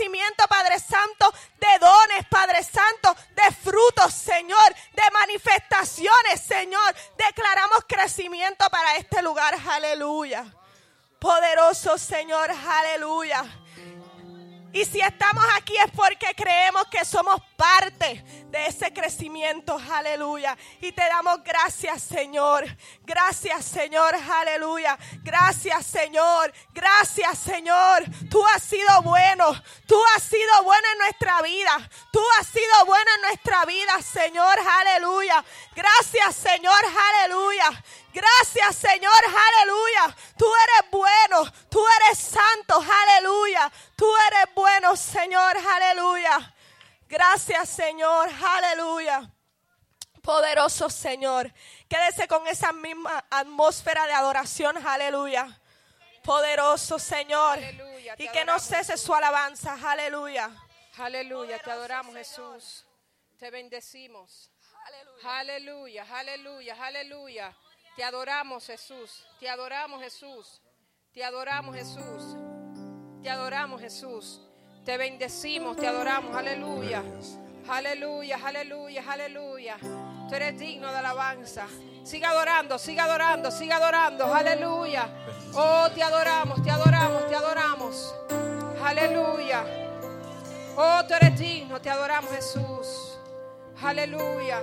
crecimiento, Padre Santo, de dones, Padre Santo, de frutos, Señor, de manifestaciones, Señor. Declaramos crecimiento para este lugar, aleluya. Poderoso Señor, aleluya. Y si estamos aquí es porque creemos que somos parte de ese crecimiento, aleluya. Y te damos gracias, Señor. Gracias, Señor, aleluya. Gracias, Señor. Gracias, Señor. Tú has sido bueno. Tú has sido bueno en nuestra vida. Tú has sido bueno en nuestra vida, Señor, aleluya. Gracias, Señor, aleluya. Gracias, Señor, aleluya. Tú eres bueno, tú eres santo, aleluya. Tú eres bueno, Señor, aleluya. Gracias, Señor, aleluya. Poderoso Señor, quédese con esa misma atmósfera de adoración, aleluya. Poderoso Señor, Aleluya, y que no cese su alabanza, aleluya. Aleluya, te adoramos Jesús. Te bendecimos. Aleluya, aleluya, aleluya. Te adoramos Jesús. Te adoramos Jesús. Te adoramos Jesús. Te adoramos Jesús. Te bendecimos, te adoramos. Aleluya. Aleluya, aleluya, aleluya. Tú eres digno de alabanza. Siga adorando, siga adorando, siga adorando. Aleluya. Oh, te adoramos, te adoramos, te adoramos. Aleluya. Oh, tú eres digno, te adoramos Jesús. Aleluya.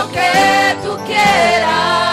lo que tú quieras.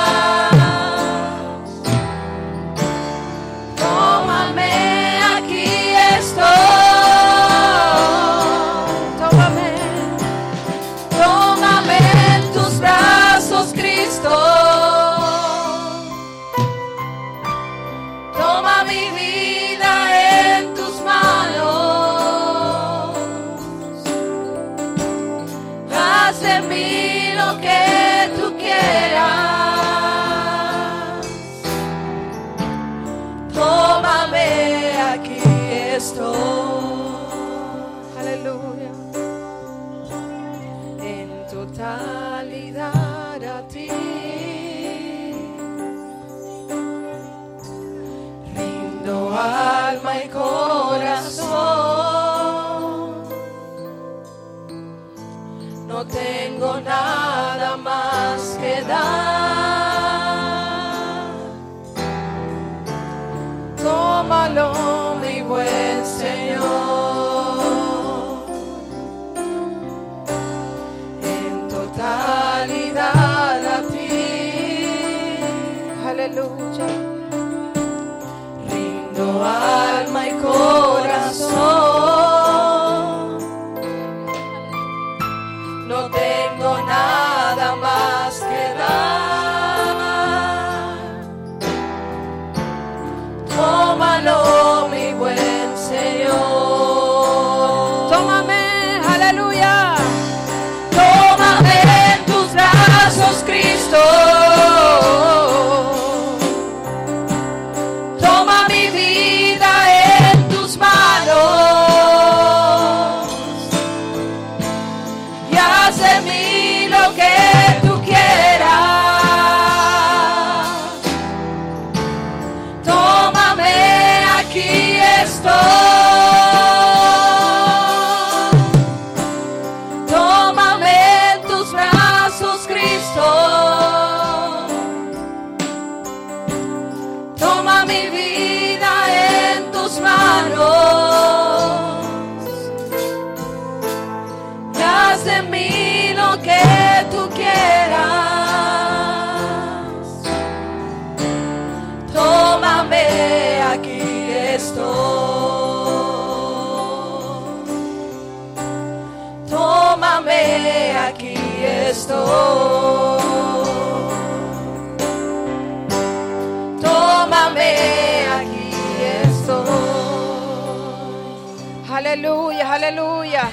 Aleluya, aleluya.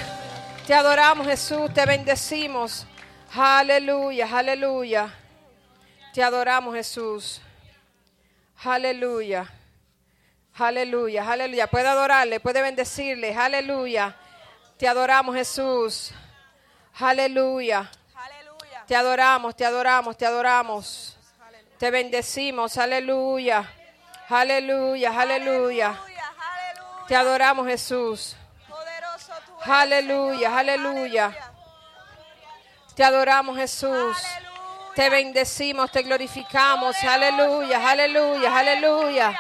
Te adoramos Jesús, te bendecimos. Aleluya, aleluya. Te adoramos Jesús. Aleluya. Aleluya, aleluya. Puede adorarle, puede bendecirle. Aleluya. Te adoramos Jesús. Aleluya. Te adoramos, te adoramos, te adoramos. Te bendecimos. Aleluya. Aleluya, aleluya. Te adoramos Jesús. Aleluya, aleluya. Te adoramos Jesús. Te bendecimos, te glorificamos. Aleluya, aleluya, aleluya.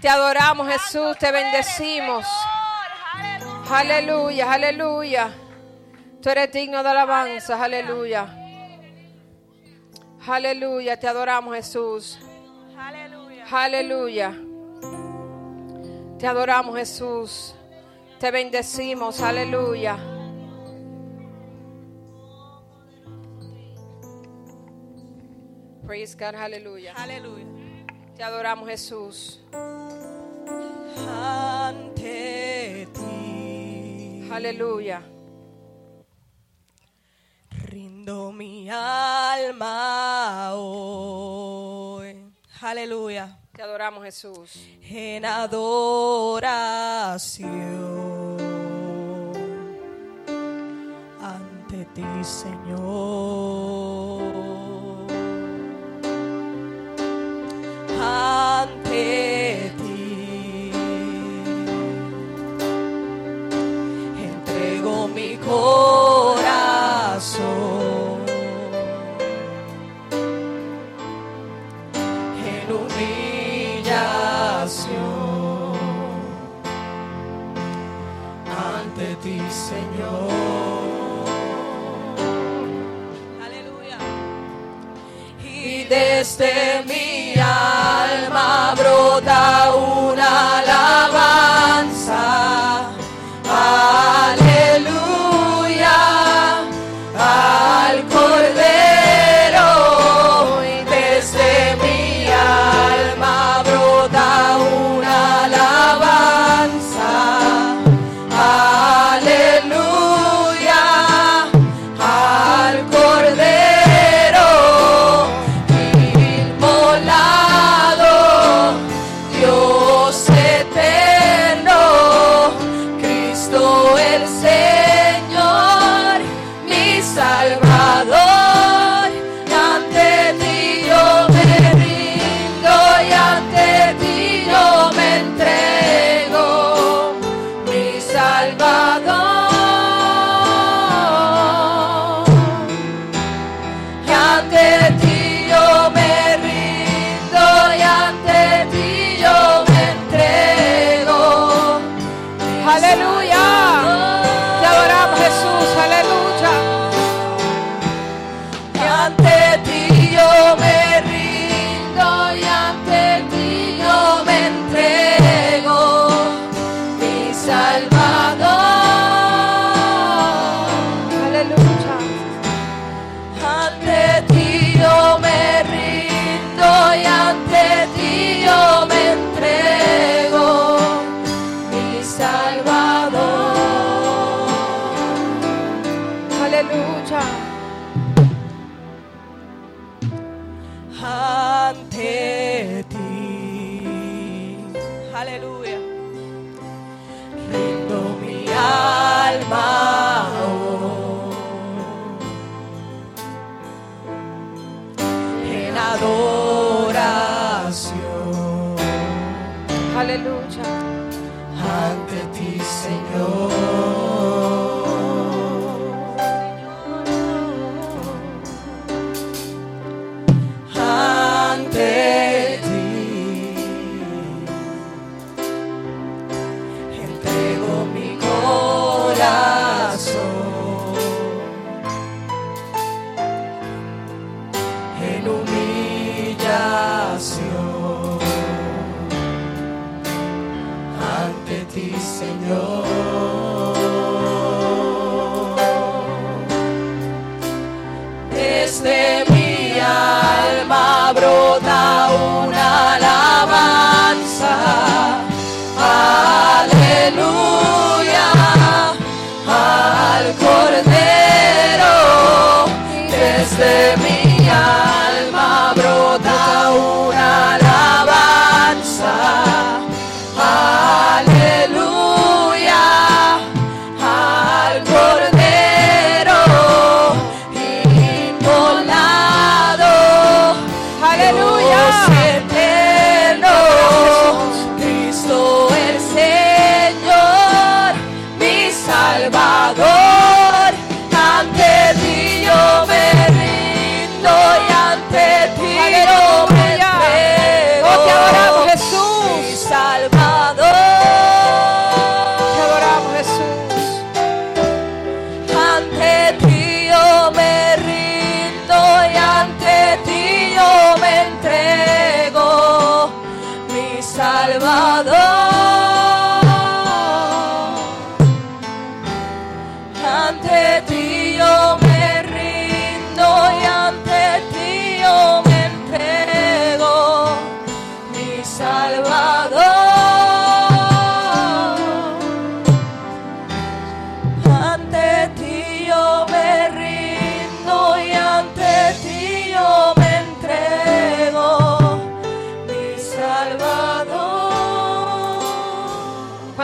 Te adoramos Jesús, te bendecimos. Aleluya, aleluya. Tú eres digno de alabanza, aleluya. Aleluya, te adoramos Jesús. Aleluya. Te adoramos Jesús. Te bendecimos, aleluya. Praise God, aleluya. Aleluya. Te adoramos Jesús. Ante ti. Aleluya. Rindo mi alma hoy. Aleluya. Te adoramos, Jesús. En adoración ante ti, Señor. Ante ti entrego mi corazón. Y desde mi alma brota una lágrima.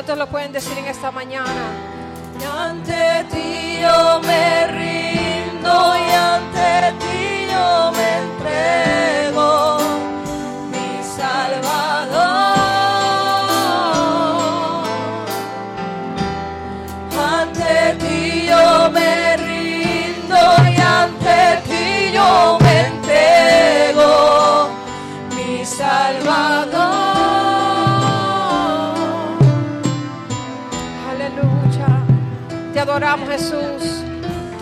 ¿Cuántos lo pueden decir en esta mañana? Y ante ti yo me rindo y ante ti yo me entrego,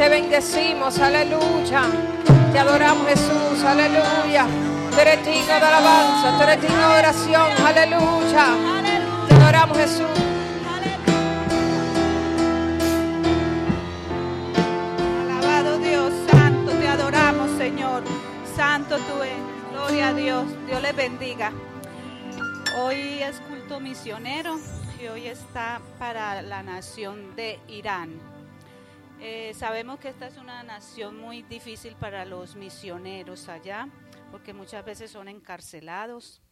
Te bendecimos. Aleluya. Te adoramos Jesús. Aleluya. Tú eres digno de alabanza. Tú eres digno de oración. Aleluya. Te adoramos Jesús. Alabado Dios, santo, te adoramos, Señor. Santo tú eres. Gloria a Dios. Dios les bendiga. Hoy es culto misionero y hoy está para la nación de Irán. Eh, sabemos que esta es una nación muy difícil para los misioneros allá, porque muchas veces son encarcelados.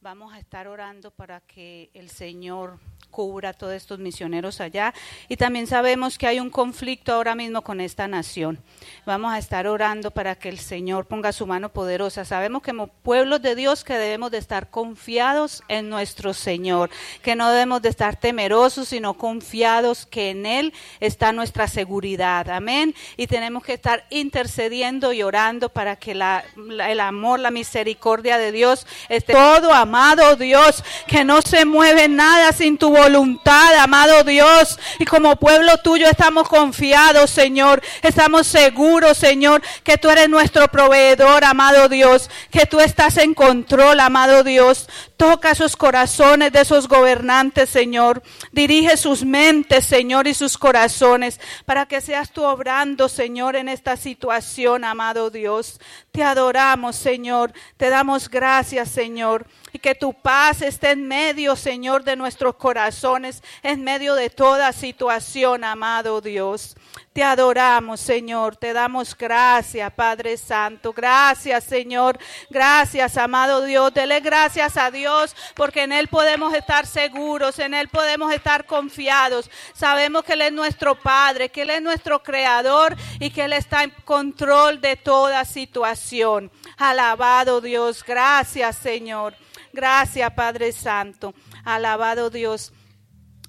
Vamos a estar orando para que el Señor cubra a todos estos misioneros allá. Y también sabemos que hay un conflicto ahora mismo con esta nación. Vamos a estar orando para que el Señor ponga su mano poderosa. Sabemos que como pueblos de Dios que debemos de estar confiados en nuestro Señor, que no debemos de estar temerosos, sino confiados que en Él está nuestra seguridad. Amén. Y tenemos que estar intercediendo y orando para que la, el amor, la misericordia de Dios esté todo, amado Dios, que no se mueve nada sin tu voluntad, amado Dios. Y como pueblo tuyo estamos confiados, Señor. Estamos seguros, Señor, que tú eres nuestro proveedor, amado Dios. Que tú estás en control, amado Dios. Toca esos corazones de esos gobernantes, Señor. Dirige sus mentes, Señor, y sus corazones para que seas tú obrando, Señor, en esta situación, amado Dios. Te adoramos, Señor. Te damos gracias, Señor. Y que tu paz esté en medio, Señor, de nuestros corazones, en medio de toda situación, amado Dios. Te adoramos, Señor. Te damos gracias, Padre Santo. Gracias, Señor. Gracias, amado Dios. Dele gracias a Dios porque en Él podemos estar seguros, en Él podemos estar confiados. Sabemos que Él es nuestro Padre, que Él es nuestro Creador y que Él está en control de toda situación. Alabado Dios. Gracias, Señor. Gracias, Padre Santo. Alabado Dios.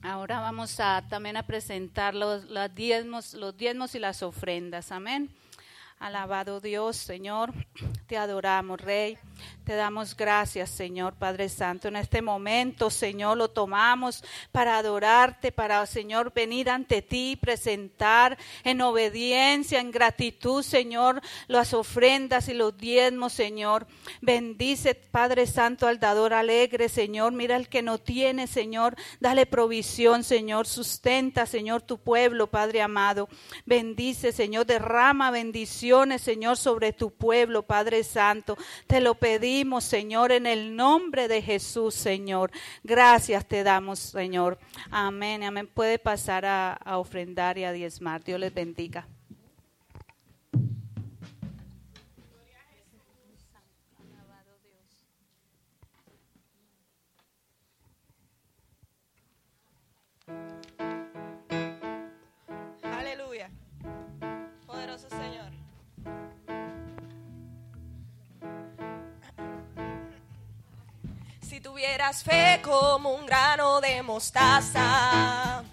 Ahora vamos a también a presentar los, los diezmos, los diezmos y las ofrendas. Amén. Alabado Dios, Señor, te adoramos, Rey. Te damos gracias, Señor Padre Santo. En este momento, Señor, lo tomamos para adorarte, para, Señor, venir ante ti, presentar en obediencia, en gratitud, Señor, las ofrendas y los diezmos, Señor. Bendice, Padre Santo, al dador alegre, Señor. Mira el que no tiene, Señor. Dale provisión, Señor. Sustenta, Señor, tu pueblo, Padre amado. Bendice, Señor. Derrama bendiciones, Señor, sobre tu pueblo, Padre Santo. Te lo pedimos, Señor, en el nombre de Jesús, Señor. Gracias te damos, Señor. Amén. Amén. Puede pasar a, a ofrendar y a diezmar. Dios les bendiga. Tuvieras fe como un grano de mostaza,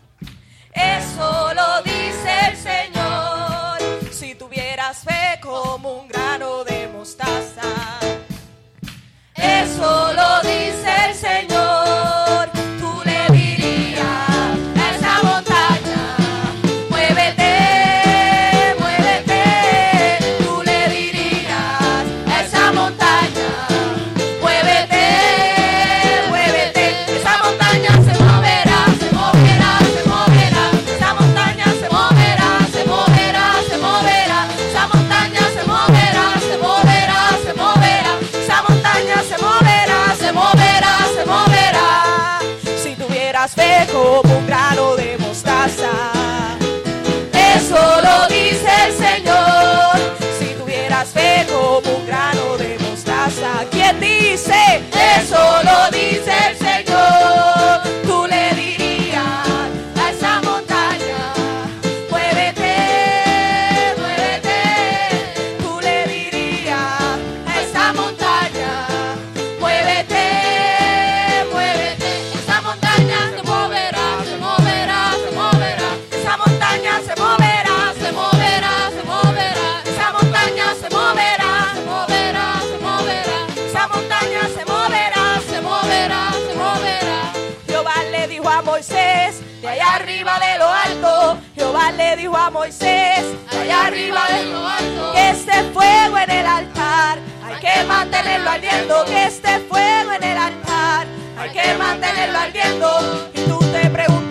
eso lo dice el Señor. Si tuvieras fe como un grano de mostaza, eso lo dice el Señor. a Moisés, allá arriba de lo alto, que este fuego en el altar, hay que mantenerlo ardiendo, que este fuego en el altar, hay que mantenerlo ardiendo. Y tú te preguntas,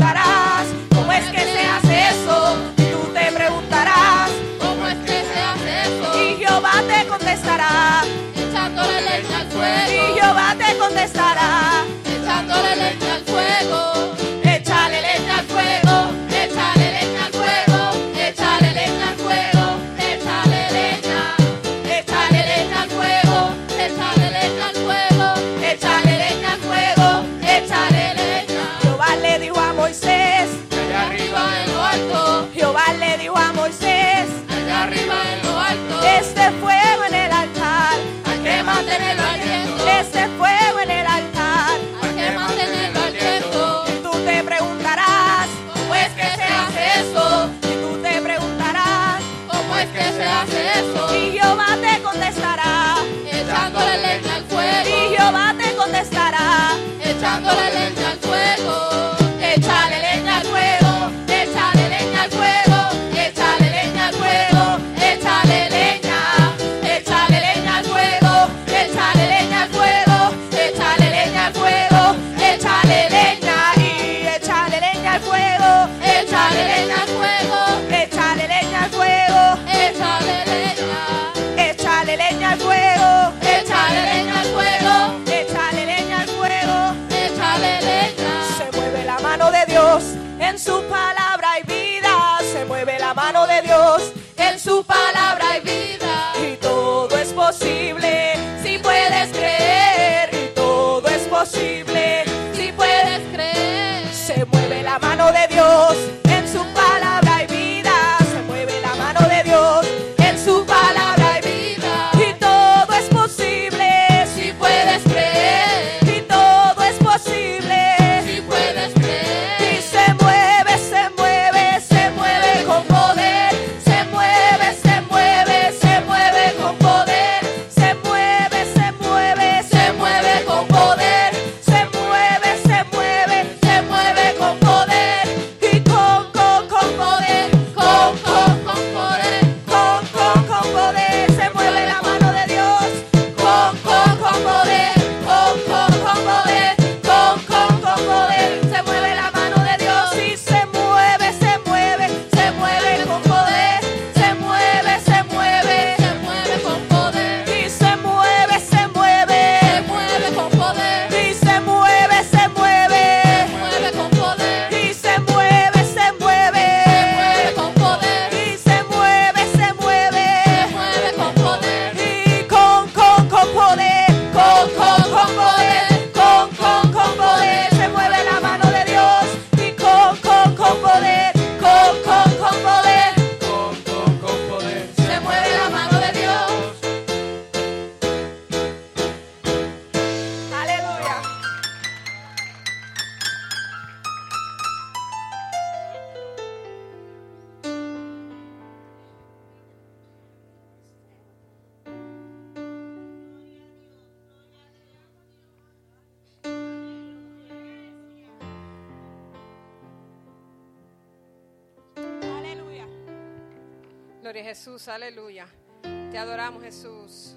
Jesús, aleluya. Te adoramos Jesús.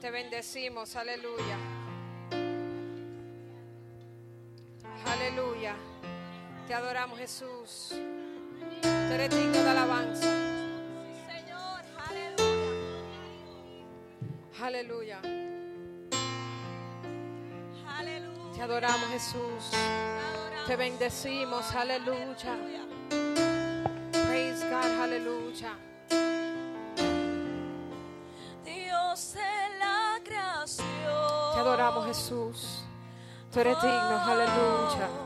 Te bendecimos, aleluya. Aleluya. Te adoramos Jesús. Tú eres digno de alabanza. Sí, Señor, aleluya. Aleluya. Aleluya. Te adoramos Jesús. Te bendecimos, aleluya. Praise God, aleluya. Te adoramos, Jesús. Tú eres digno, aleluya.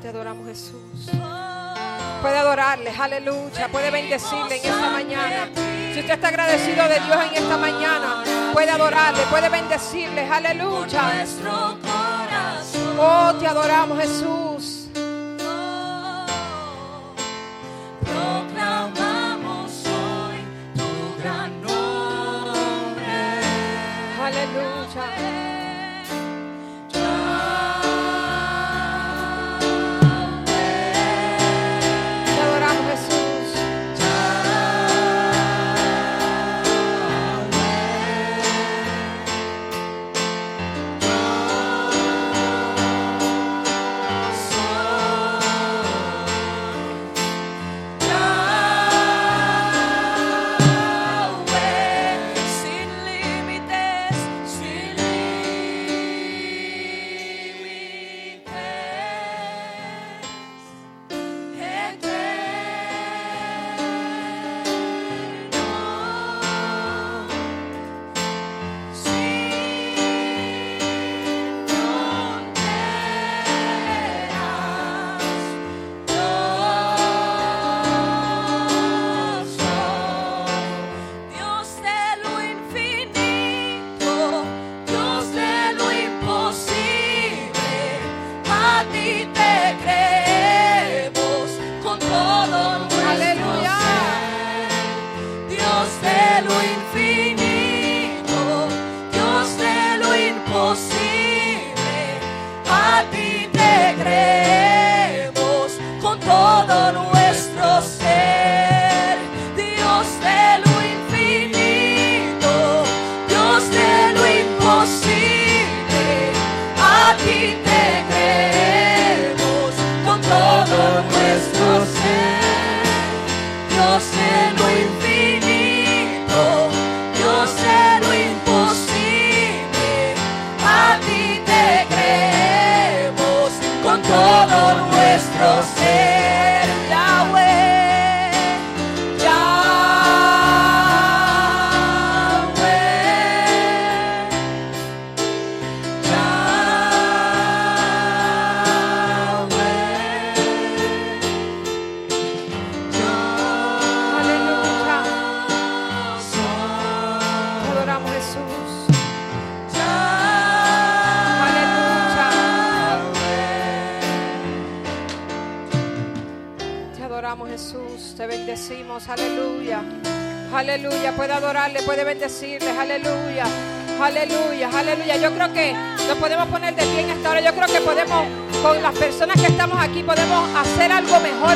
Te adoramos Jesús. Puede adorarle, aleluya. Puede bendecirle en esta mañana. Si usted está agradecido de Dios en esta mañana, puede adorarle, puede bendecirle, aleluya. Oh, te adoramos Jesús. Proclamamos hoy tu gran nombre. Aleluya.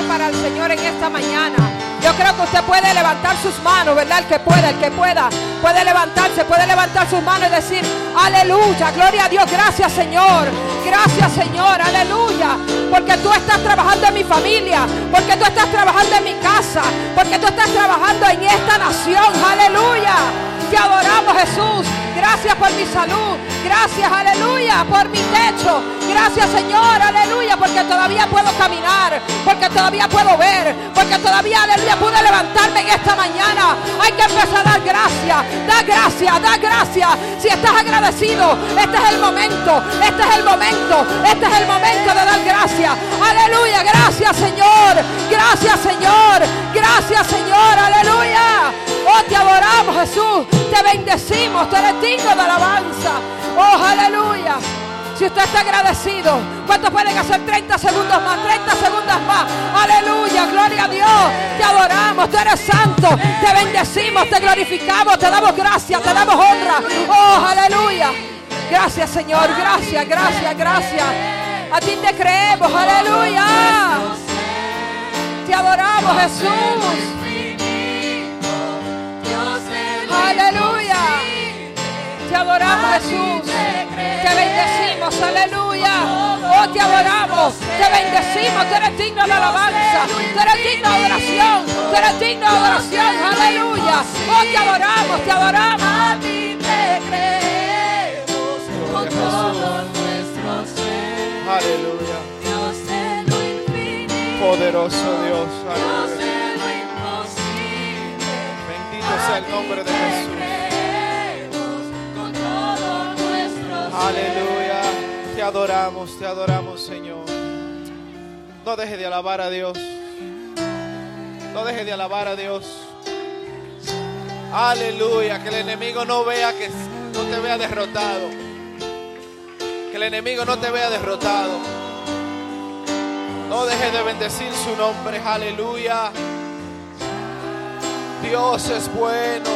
Para el Señor en esta mañana. Yo creo que usted puede levantar sus manos, ¿verdad? El que pueda, el que pueda, puede levantarse, puede levantar sus manos y decir, aleluya, gloria a Dios, gracias Señor, gracias Señor, aleluya, porque tú estás trabajando en mi familia, porque tú estás trabajando en mi casa, porque tú estás trabajando en esta nación, aleluya. Te adoramos Jesús. Gracias por mi salud. Gracias, aleluya, por mi techo. Gracias, Señor, aleluya, porque todavía puedo caminar, porque todavía puedo ver, porque todavía, aleluya, pude levantarme en esta mañana. Hay que empezar a dar gracias, da gracias, da gracias. Si estás agradecido, este es el momento, este es el momento, este es el momento de dar gracias. Aleluya, gracias, Señor. Gracias, Señor. Gracias, Señor, aleluya. Oh, te adoramos, Jesús. Te bendecimos, te digno de alabanza. Oh, aleluya. Si usted está agradecido, ¿cuántos pueden hacer 30 segundos más? 30 segundos más. Aleluya, gloria a Dios. Te adoramos, tú eres santo. Te bendecimos, te glorificamos, te damos gracias, te damos honra. Oh, aleluya. Gracias, Señor. Gracias, gracias, gracias. A ti te creemos, aleluya. Te adoramos, Jesús. Aleluya. Te adoramos, Jesús. Te bendecimos, aleluya. Oh, te adoramos, te bendecimos. Tú eres digno de alabanza. Tú eres digno de adoración. Tú eres digno de adoración, aleluya. Oh, te adoramos, te adoramos. A ti te creemos con todo nuestro ser. Aleluya. Dios de lo infinito, Poderoso Dios. Dios Aleluya. de lo imposible. Bendito sea el nombre de Jesús. Aleluya. Te adoramos, te adoramos, Señor. No deje de alabar a Dios. No deje de alabar a Dios. Aleluya. Que el enemigo no vea que no te vea derrotado. Que el enemigo no te vea derrotado. No deje de bendecir su nombre. Aleluya. Dios es bueno.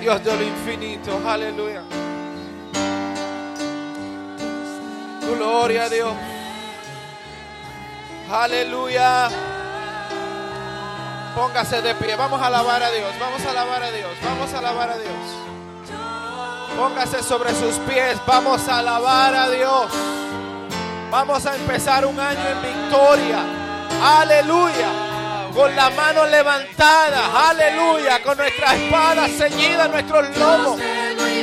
Dios de lo infinito. Aleluya. Gloria a Dios. Aleluya. Póngase de pie. Vamos a alabar a Dios. Vamos a alabar a Dios. Vamos a alabar a Dios. Póngase sobre sus pies. Vamos a alabar a Dios. Vamos a empezar un año en victoria. Aleluya. Con la mano levantada. Aleluya. Con nuestra espada ceñida nuestros lomos.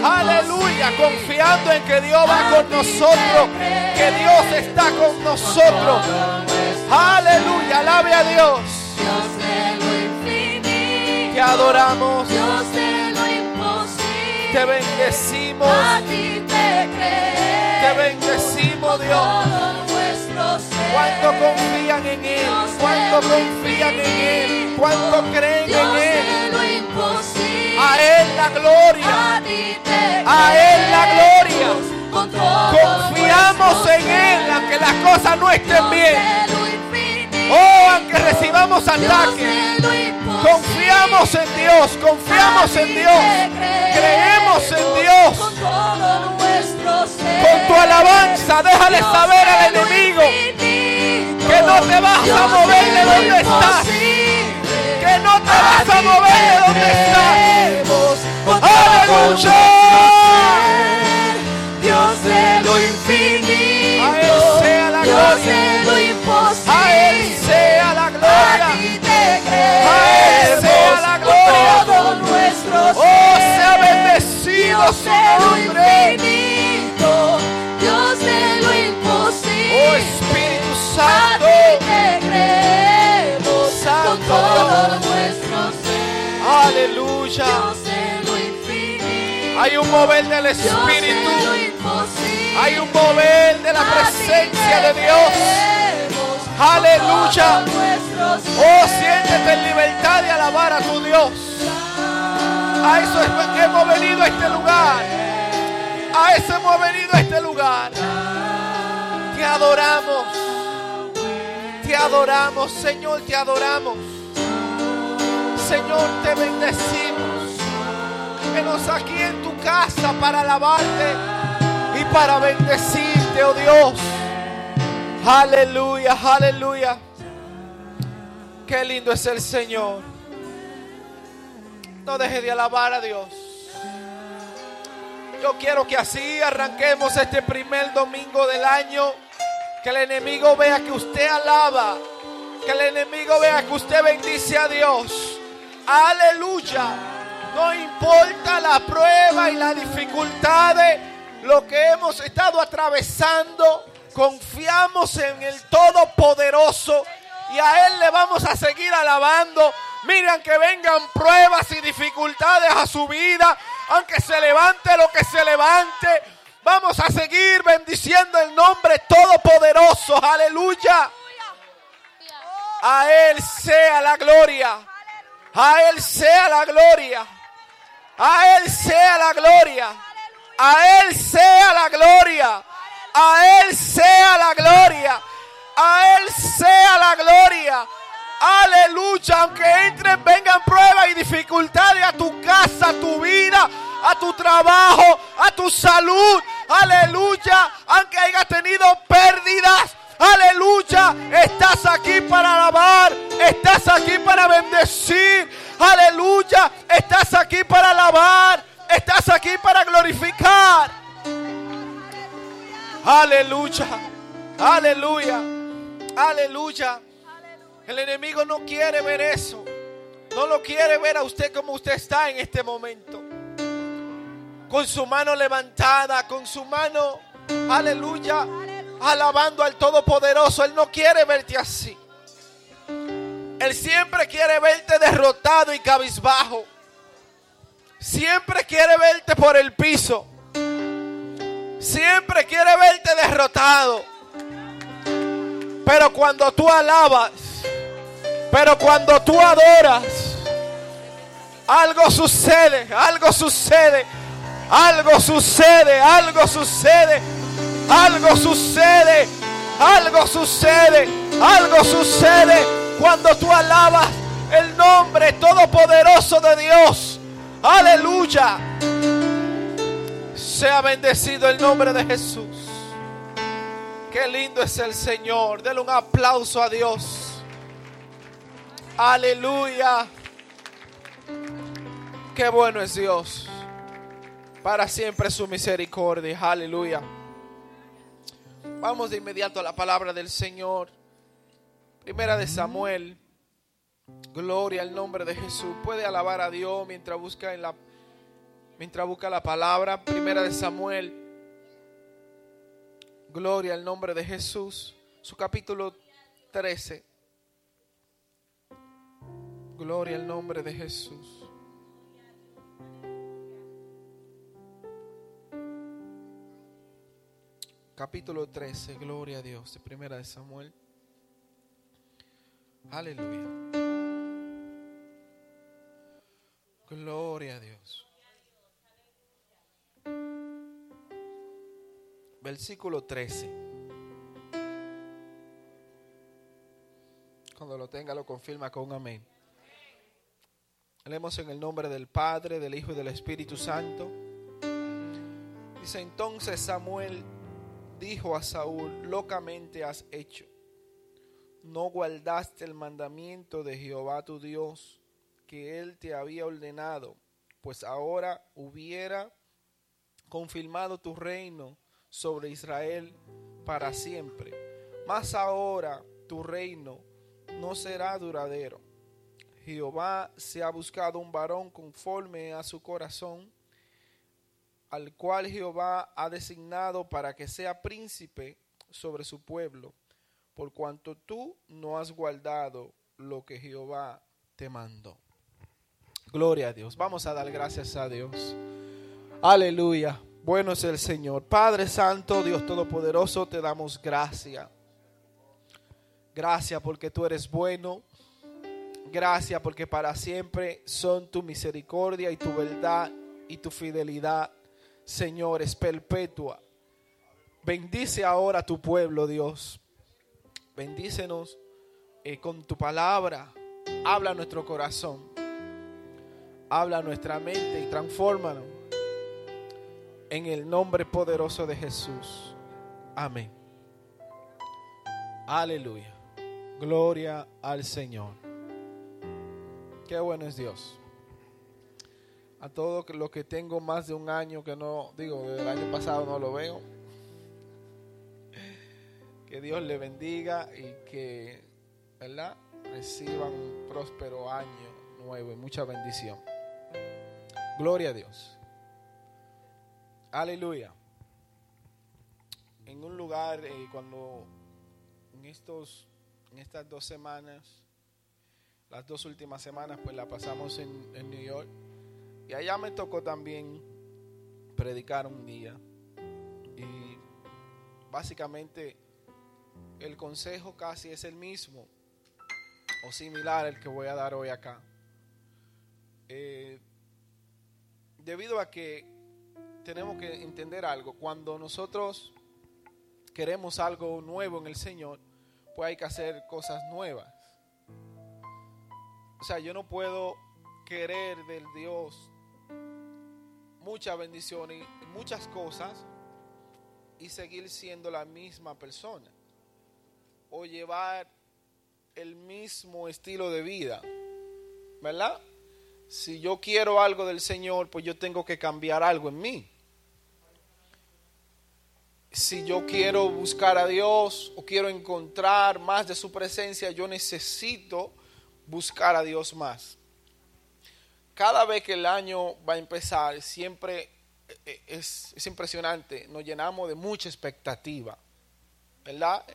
Aleluya. Confiando en que Dios va con nosotros. Que Dios está con nosotros. Aleluya. Alabe a Dios. Te adoramos. Te bendecimos. Te bendecimos, Dios. ¿Cuánto confían en Él? ¿Cuánto confían en Él? ¿Cuánto creen en Él? A Él la gloria. a Él la gloria. Confiamos en Él, aunque las cosas no estén bien. Oh, aunque recibamos ataques. Confiamos en Dios, confiamos en Dios. Creemos en Dios. Con tu alabanza, déjale saber al enemigo no te vas a mover de donde estás. Que no te vas a mover de donde estás. creemos. ¡Aleluya! Dios de lo infinito, A Él sea la Dios gloria. lo imposible, A Él sea la a gloria. ti te A Él sea creemos. la gloria. todo nuestro Oh, sea bendecido Dios su nombre. infinito, Dios de lo imposible. Oh Espíritu a Santo. Aleluya. Hay un mover del Espíritu. Hay un mover de la presencia de Dios. Aleluya. Oh, siéntete en libertad de alabar a tu Dios. A eso es que hemos venido a este lugar. A eso hemos venido a este lugar. Te adoramos. Te adoramos, Señor, te adoramos. Señor, te bendecimos. Venos aquí en tu casa para alabarte y para bendecirte, oh Dios. Aleluya, aleluya. Qué lindo es el Señor. No deje de alabar a Dios. Yo quiero que así arranquemos este primer domingo del año. Que el enemigo vea que usted alaba. Que el enemigo vea que usted bendice a Dios. Aleluya. No importa la prueba y las dificultades, lo que hemos estado atravesando, confiamos en el Todopoderoso y a Él le vamos a seguir alabando. Miren que vengan pruebas y dificultades a su vida, aunque se levante lo que se levante. Vamos a seguir bendiciendo el nombre todopoderoso. Aleluya. A Él sea la gloria. A Él sea la gloria. A Él sea la gloria. A Él sea la gloria. A Él sea la gloria. A Él sea la gloria. Aleluya. Aunque entren, vengan pruebas y dificultades a tu casa, a tu vida, a tu trabajo, a tu salud. Aleluya. Aunque haya tenido pérdidas. Aleluya. Estás aquí para alabar. Estás aquí para bendecir. Aleluya. Estás aquí para alabar. Estás aquí para glorificar. Aleluya. Aleluya. Aleluya. El enemigo no quiere ver eso. No lo quiere ver a usted como usted está en este momento. Con su mano levantada, con su mano, aleluya, alabando al Todopoderoso. Él no quiere verte así. Él siempre quiere verte derrotado y cabizbajo. Siempre quiere verte por el piso. Siempre quiere verte derrotado. Pero cuando tú alabas, pero cuando tú adoras, algo sucede, algo sucede, algo sucede, algo sucede, algo sucede, algo sucede, algo sucede cuando tú alabas el nombre todopoderoso de Dios. Aleluya. Sea bendecido el nombre de Jesús. Qué lindo es el Señor. Denle un aplauso a Dios. Aleluya. Qué bueno es Dios. Para siempre su misericordia. Aleluya. Vamos de inmediato a la palabra del Señor. Primera de Samuel. Gloria al nombre de Jesús. Puede alabar a Dios mientras busca en la mientras busca la palabra. Primera de Samuel. Gloria al nombre de Jesús. Su capítulo 13. Gloria al nombre de Jesús. Capítulo 13, gloria a Dios, de primera de Samuel. Aleluya. Gloria a Dios. Versículo 13. Cuando lo tenga lo confirma con amén. Leemos en el nombre del Padre, del Hijo y del Espíritu Santo. Dice entonces Samuel dijo a Saúl, locamente has hecho. No guardaste el mandamiento de Jehová tu Dios que él te había ordenado, pues ahora hubiera confirmado tu reino sobre Israel para siempre. Mas ahora tu reino no será duradero. Jehová se ha buscado un varón conforme a su corazón, al cual Jehová ha designado para que sea príncipe sobre su pueblo, por cuanto tú no has guardado lo que Jehová te mandó. Gloria a Dios. Vamos a dar gracias a Dios. Aleluya. Bueno es el Señor. Padre Santo, Dios Todopoderoso, te damos gracias. Gracias porque tú eres bueno. Gracias porque para siempre son tu misericordia y tu verdad y tu fidelidad, Señor, es perpetua. Bendice ahora a tu pueblo, Dios. Bendícenos eh, con tu palabra. Habla nuestro corazón. Habla nuestra mente y transfórmanos. En el nombre poderoso de Jesús. Amén. Aleluya. Gloria al Señor. Qué bueno es Dios. A todos los que tengo más de un año que no, digo, desde el año pasado no lo veo. Que Dios le bendiga y que, ¿verdad? Reciban un próspero año nuevo y mucha bendición. Gloria a Dios. Aleluya. En un lugar, eh, cuando en, estos, en estas dos semanas, las dos últimas semanas, pues la pasamos en, en New York. Y allá me tocó también predicar un día. Y básicamente el consejo casi es el mismo o similar al que voy a dar hoy acá. Eh, debido a que tenemos que entender algo, cuando nosotros queremos algo nuevo en el Señor, pues hay que hacer cosas nuevas. O sea, yo no puedo querer del Dios mucha bendición y muchas cosas y seguir siendo la misma persona o llevar el mismo estilo de vida, ¿verdad? Si yo quiero algo del Señor, pues yo tengo que cambiar algo en mí. Si yo quiero buscar a Dios o quiero encontrar más de su presencia, yo necesito buscar a Dios más. Cada vez que el año va a empezar, siempre es, es impresionante, nos llenamos de mucha expectativa, ¿verdad?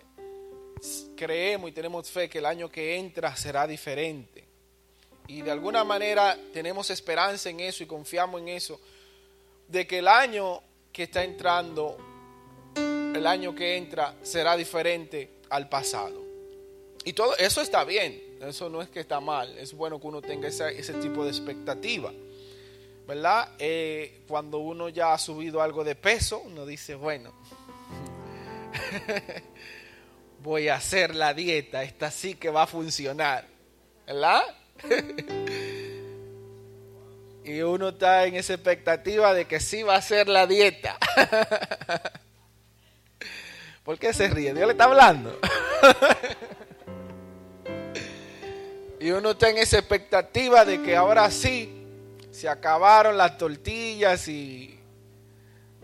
creemos y tenemos fe que el año que entra será diferente. Y de alguna manera tenemos esperanza en eso y confiamos en eso, de que el año que está entrando, el año que entra, será diferente al pasado. Y todo eso está bien, eso no es que está mal, es bueno que uno tenga ese, tipo de expectativa. ¿Verdad? Eh, cuando uno ya ha subido algo de peso, uno dice, bueno, voy a hacer la dieta, esta sí que va a funcionar. ¿Verdad? y uno está en esa expectativa de que sí va a hacer la dieta. ¿Por qué se ríe? Dios le está hablando. Y uno está en esa expectativa de que ahora sí se acabaron las tortillas y,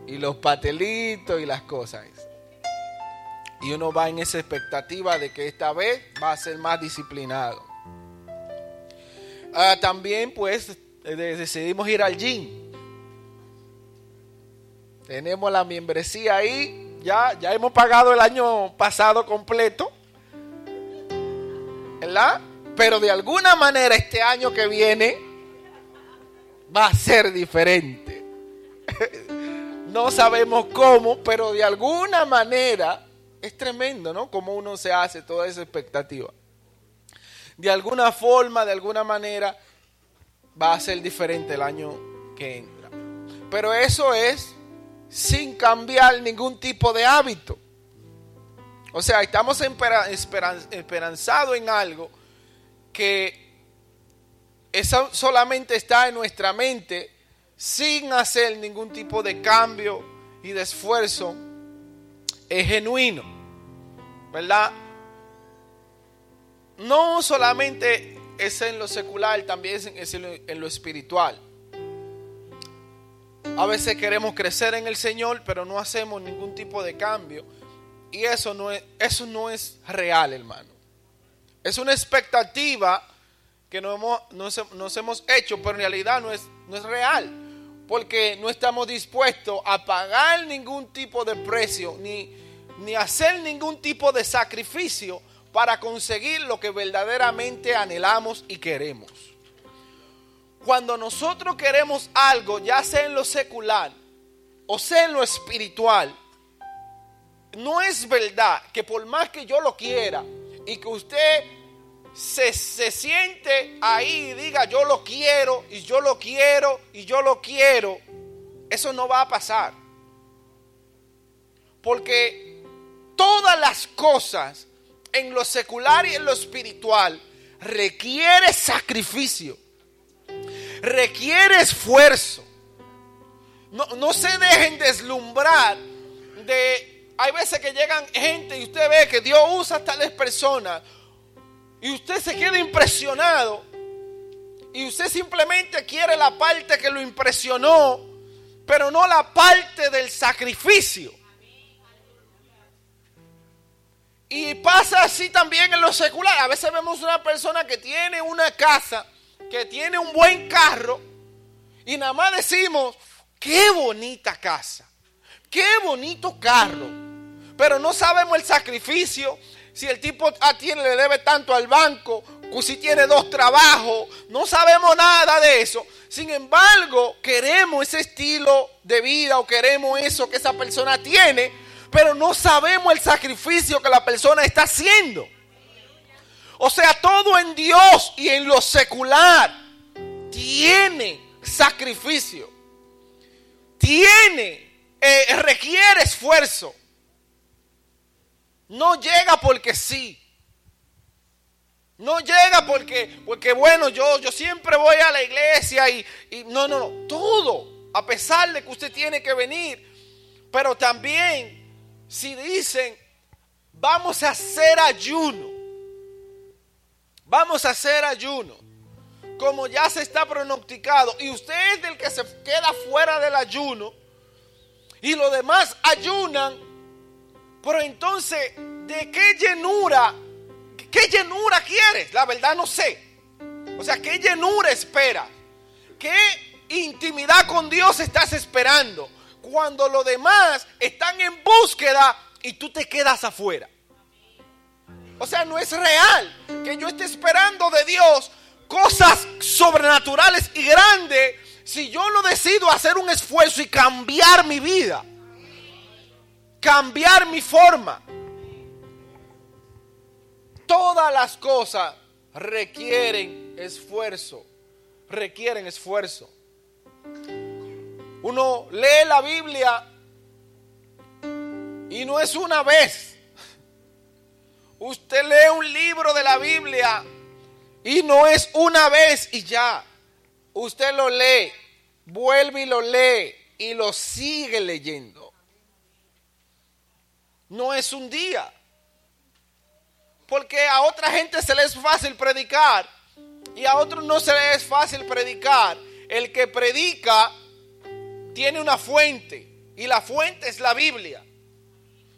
y los patelitos y las cosas. Y uno va en esa expectativa de que esta vez va a ser más disciplinado. Ah, también pues decidimos ir al gym. Tenemos la membresía ahí. Ya, ya hemos pagado el año pasado completo. ¿Verdad? Pero de alguna manera este año que viene va a ser diferente. no sabemos cómo, pero de alguna manera es tremendo, ¿no? Cómo uno se hace toda esa expectativa. De alguna forma, de alguna manera, va a ser diferente el año que entra. Pero eso es sin cambiar ningún tipo de hábito. O sea, estamos esperanzados en algo que eso solamente está en nuestra mente sin hacer ningún tipo de cambio y de esfuerzo es genuino, ¿verdad? No solamente es en lo secular, también es en lo, espiritual. A veces queremos crecer en el Señor, pero no hacemos ningún tipo de cambio. Y eso no es, eso no es real, hermano. Es una expectativa que nos hemos, nos hemos hecho, pero en realidad no es, no es real. Porque no estamos dispuestos a pagar ningún tipo de precio, ni, ni hacer ningún tipo de sacrificio para conseguir lo que verdaderamente anhelamos y queremos. Cuando nosotros queremos algo, ya sea en lo secular o sea en lo espiritual, no es verdad que por más que yo lo quiera y que usted se, se, siente ahí y diga yo lo quiero y yo lo quiero y yo lo quiero, eso no va a pasar. Porque todas las cosas en lo secular y en lo espiritual requiere sacrificio, requiere esfuerzo. No, no se dejen deslumbrar de... Hay veces que llegan gente y usted ve que Dios usa a tales personas y usted se queda impresionado y usted simplemente quiere la parte que lo impresionó, pero no la parte del sacrificio. Y pasa así también en lo secular. A veces vemos una persona que tiene una casa, que tiene un buen carro, y nada más decimos, qué bonita casa, qué bonito carro. Pero no sabemos el sacrificio, si el tipo a tiene, le debe tanto al banco, si tiene dos trabajos, no sabemos nada de eso. Sin embargo, queremos ese estilo de vida o queremos eso que esa persona tiene pero no sabemos el sacrificio que la persona está haciendo. O sea, todo en Dios y en lo secular tiene sacrificio. Tiene, eh, requiere esfuerzo. No llega porque sí. No llega porque, porque bueno, yo, yo siempre voy a la iglesia y, y no, no, no. Todo, a pesar de que usted tiene que venir. Pero también si dicen, vamos a hacer ayuno, vamos a hacer ayuno, como ya se está pronosticado, y usted es del que se queda fuera del ayuno, y los demás ayunan, pero entonces, ¿de qué llenura, qué llenura quieres? La verdad no sé. O sea, ¿qué llenura esperas? ¿Qué intimidad con Dios estás esperando? cuando los demás están en búsqueda y tú te quedas afuera. O sea, no es real que yo esté esperando de Dios cosas sobrenaturales y grandes si yo no decido hacer un esfuerzo y cambiar mi vida. Cambiar mi forma. todas las cosas requieren esfuerzo, requieren esfuerzo. Uno lee la Biblia y no es una vez. Usted lee un libro de la Biblia y no es una vez y ya. Usted lo lee, vuelve y lo lee y lo sigue leyendo. No es un día. Porque a otra gente se le es fácil predicar y a otros no se les es fácil predicar. El que predica tiene una fuente y la fuente es la Biblia.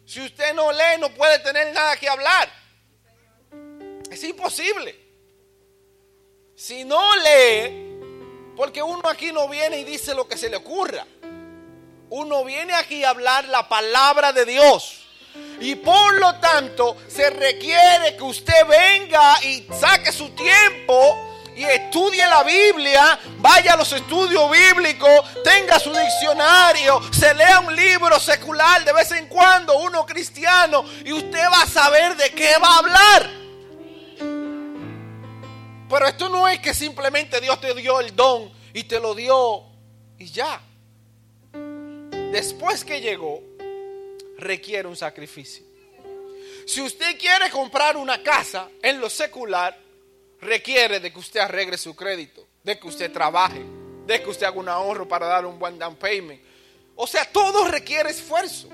Si usted no lee, no puede tener nada que hablar. Es imposible. Si no lee, porque uno aquí no viene y dice lo que se le ocurra. Uno viene aquí a hablar la palabra de Dios. Y por lo tanto se requiere que usted venga y saque su tiempo y estudie la Biblia, vaya a los estudios bíblicos, tenga su diccionario, se lea un libro secular de vez en cuando, uno cristiano, y usted va a saber de qué va a hablar. Pero esto no es que simplemente Dios te dio el don y te lo dio y ya. Después que llegó, requiere un sacrificio. Si usted quiere comprar una casa en lo secular, requiere de que usted arregle su crédito, de que usted trabaje, de que usted haga un ahorro para dar un buen down payment. O sea, todo requiere esfuerzo.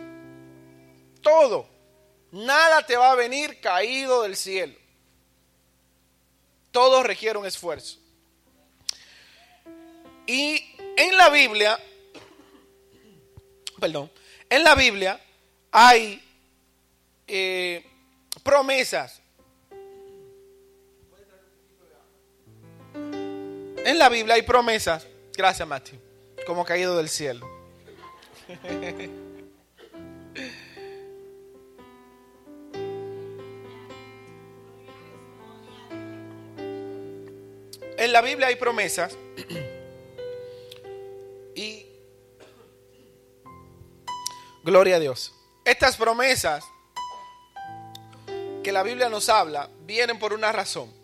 Todo. Nada te va a venir caído del cielo. Todo requiere un esfuerzo. Y en la Biblia, perdón, en la Biblia hay eh, promesas En la Biblia hay promesas. Gracias, Matthew. Como caído del cielo. En la Biblia hay promesas. Y gloria a Dios. Estas promesas que la Biblia nos habla vienen por una razón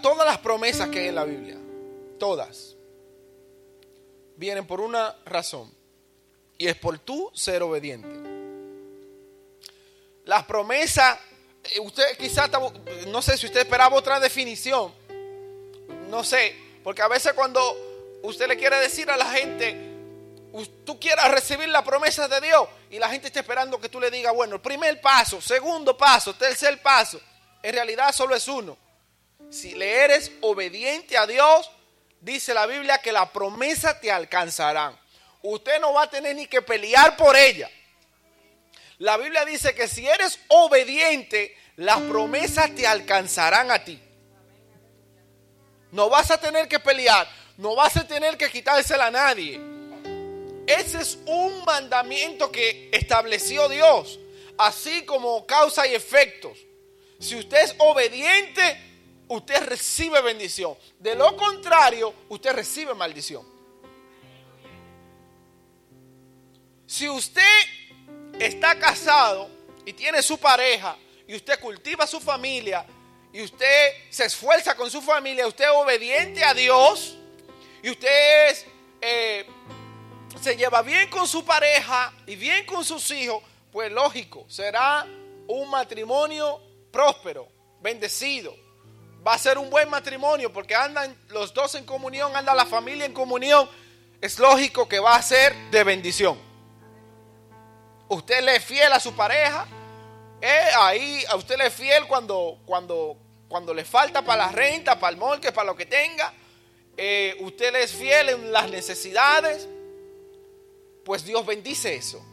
todas las promesas que hay en la Biblia, todas, vienen por una razón. Y es por tú ser obediente. Las promesas, eh, usted quizás, no sé si usted esperaba otra definición. No sé, porque a veces cuando usted le quiere decir a la gente, tú quieras recibir la promesa de Dios y la gente está esperando que tú le digas, bueno, el primer paso, segundo paso, tercer paso, en realidad solo es uno si le eres obediente a Dios, dice la Biblia que la promesa te alcanzarán. Usted no va a tener ni que pelear por ella. La Biblia dice que si eres obediente, las promesas te alcanzarán a ti. No vas a tener que pelear, no vas a tener que quitársela a nadie. Ese es un mandamiento que estableció Dios, así como causa y efectos. Si usted es obediente, usted recibe bendición. De lo contrario, usted recibe maldición. Si usted está casado y tiene su pareja y usted cultiva su familia y usted se esfuerza con su familia, usted es obediente a Dios y usted eh, se lleva bien con su pareja y bien con sus hijos, pues lógico, será un matrimonio próspero, bendecido va a ser un buen matrimonio porque andan los dos en comunión, anda la familia en comunión. Es lógico que va a ser de bendición. Usted le es fiel a su pareja. Eh, ahí a usted le es fiel cuando, cuando, cuando le falta para la renta, para el molque, para lo que tenga. Eh, usted le es fiel en las necesidades. Pues Dios bendice eso.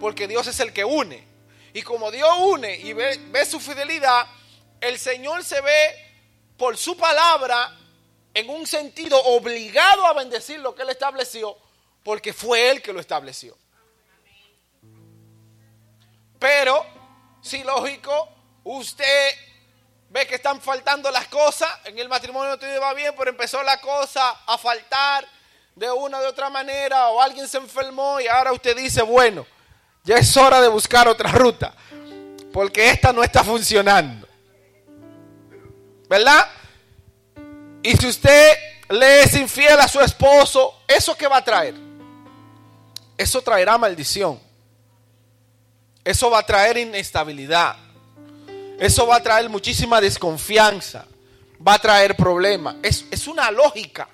Porque Dios es el que une. Y como Dios une y ve, su fidelidad, el Señor se ve por su palabra en un sentido obligado a bendecir lo que Él estableció, porque fue Él que lo estableció. Pero, si lógico, usted ve que están faltando las cosas, en el matrimonio todo va bien, pero empezó la cosa a faltar de una de otra manera, o alguien se enfermó y ahora usted dice, bueno, ya es hora de buscar otra ruta. Porque esta no está funcionando. ¿Verdad? Y si usted le es infiel a su esposo, ¿eso qué va a traer? Eso traerá maldición. Eso va a traer inestabilidad. Eso va a traer muchísima desconfianza. Va a traer problemas. Es, es una lógica.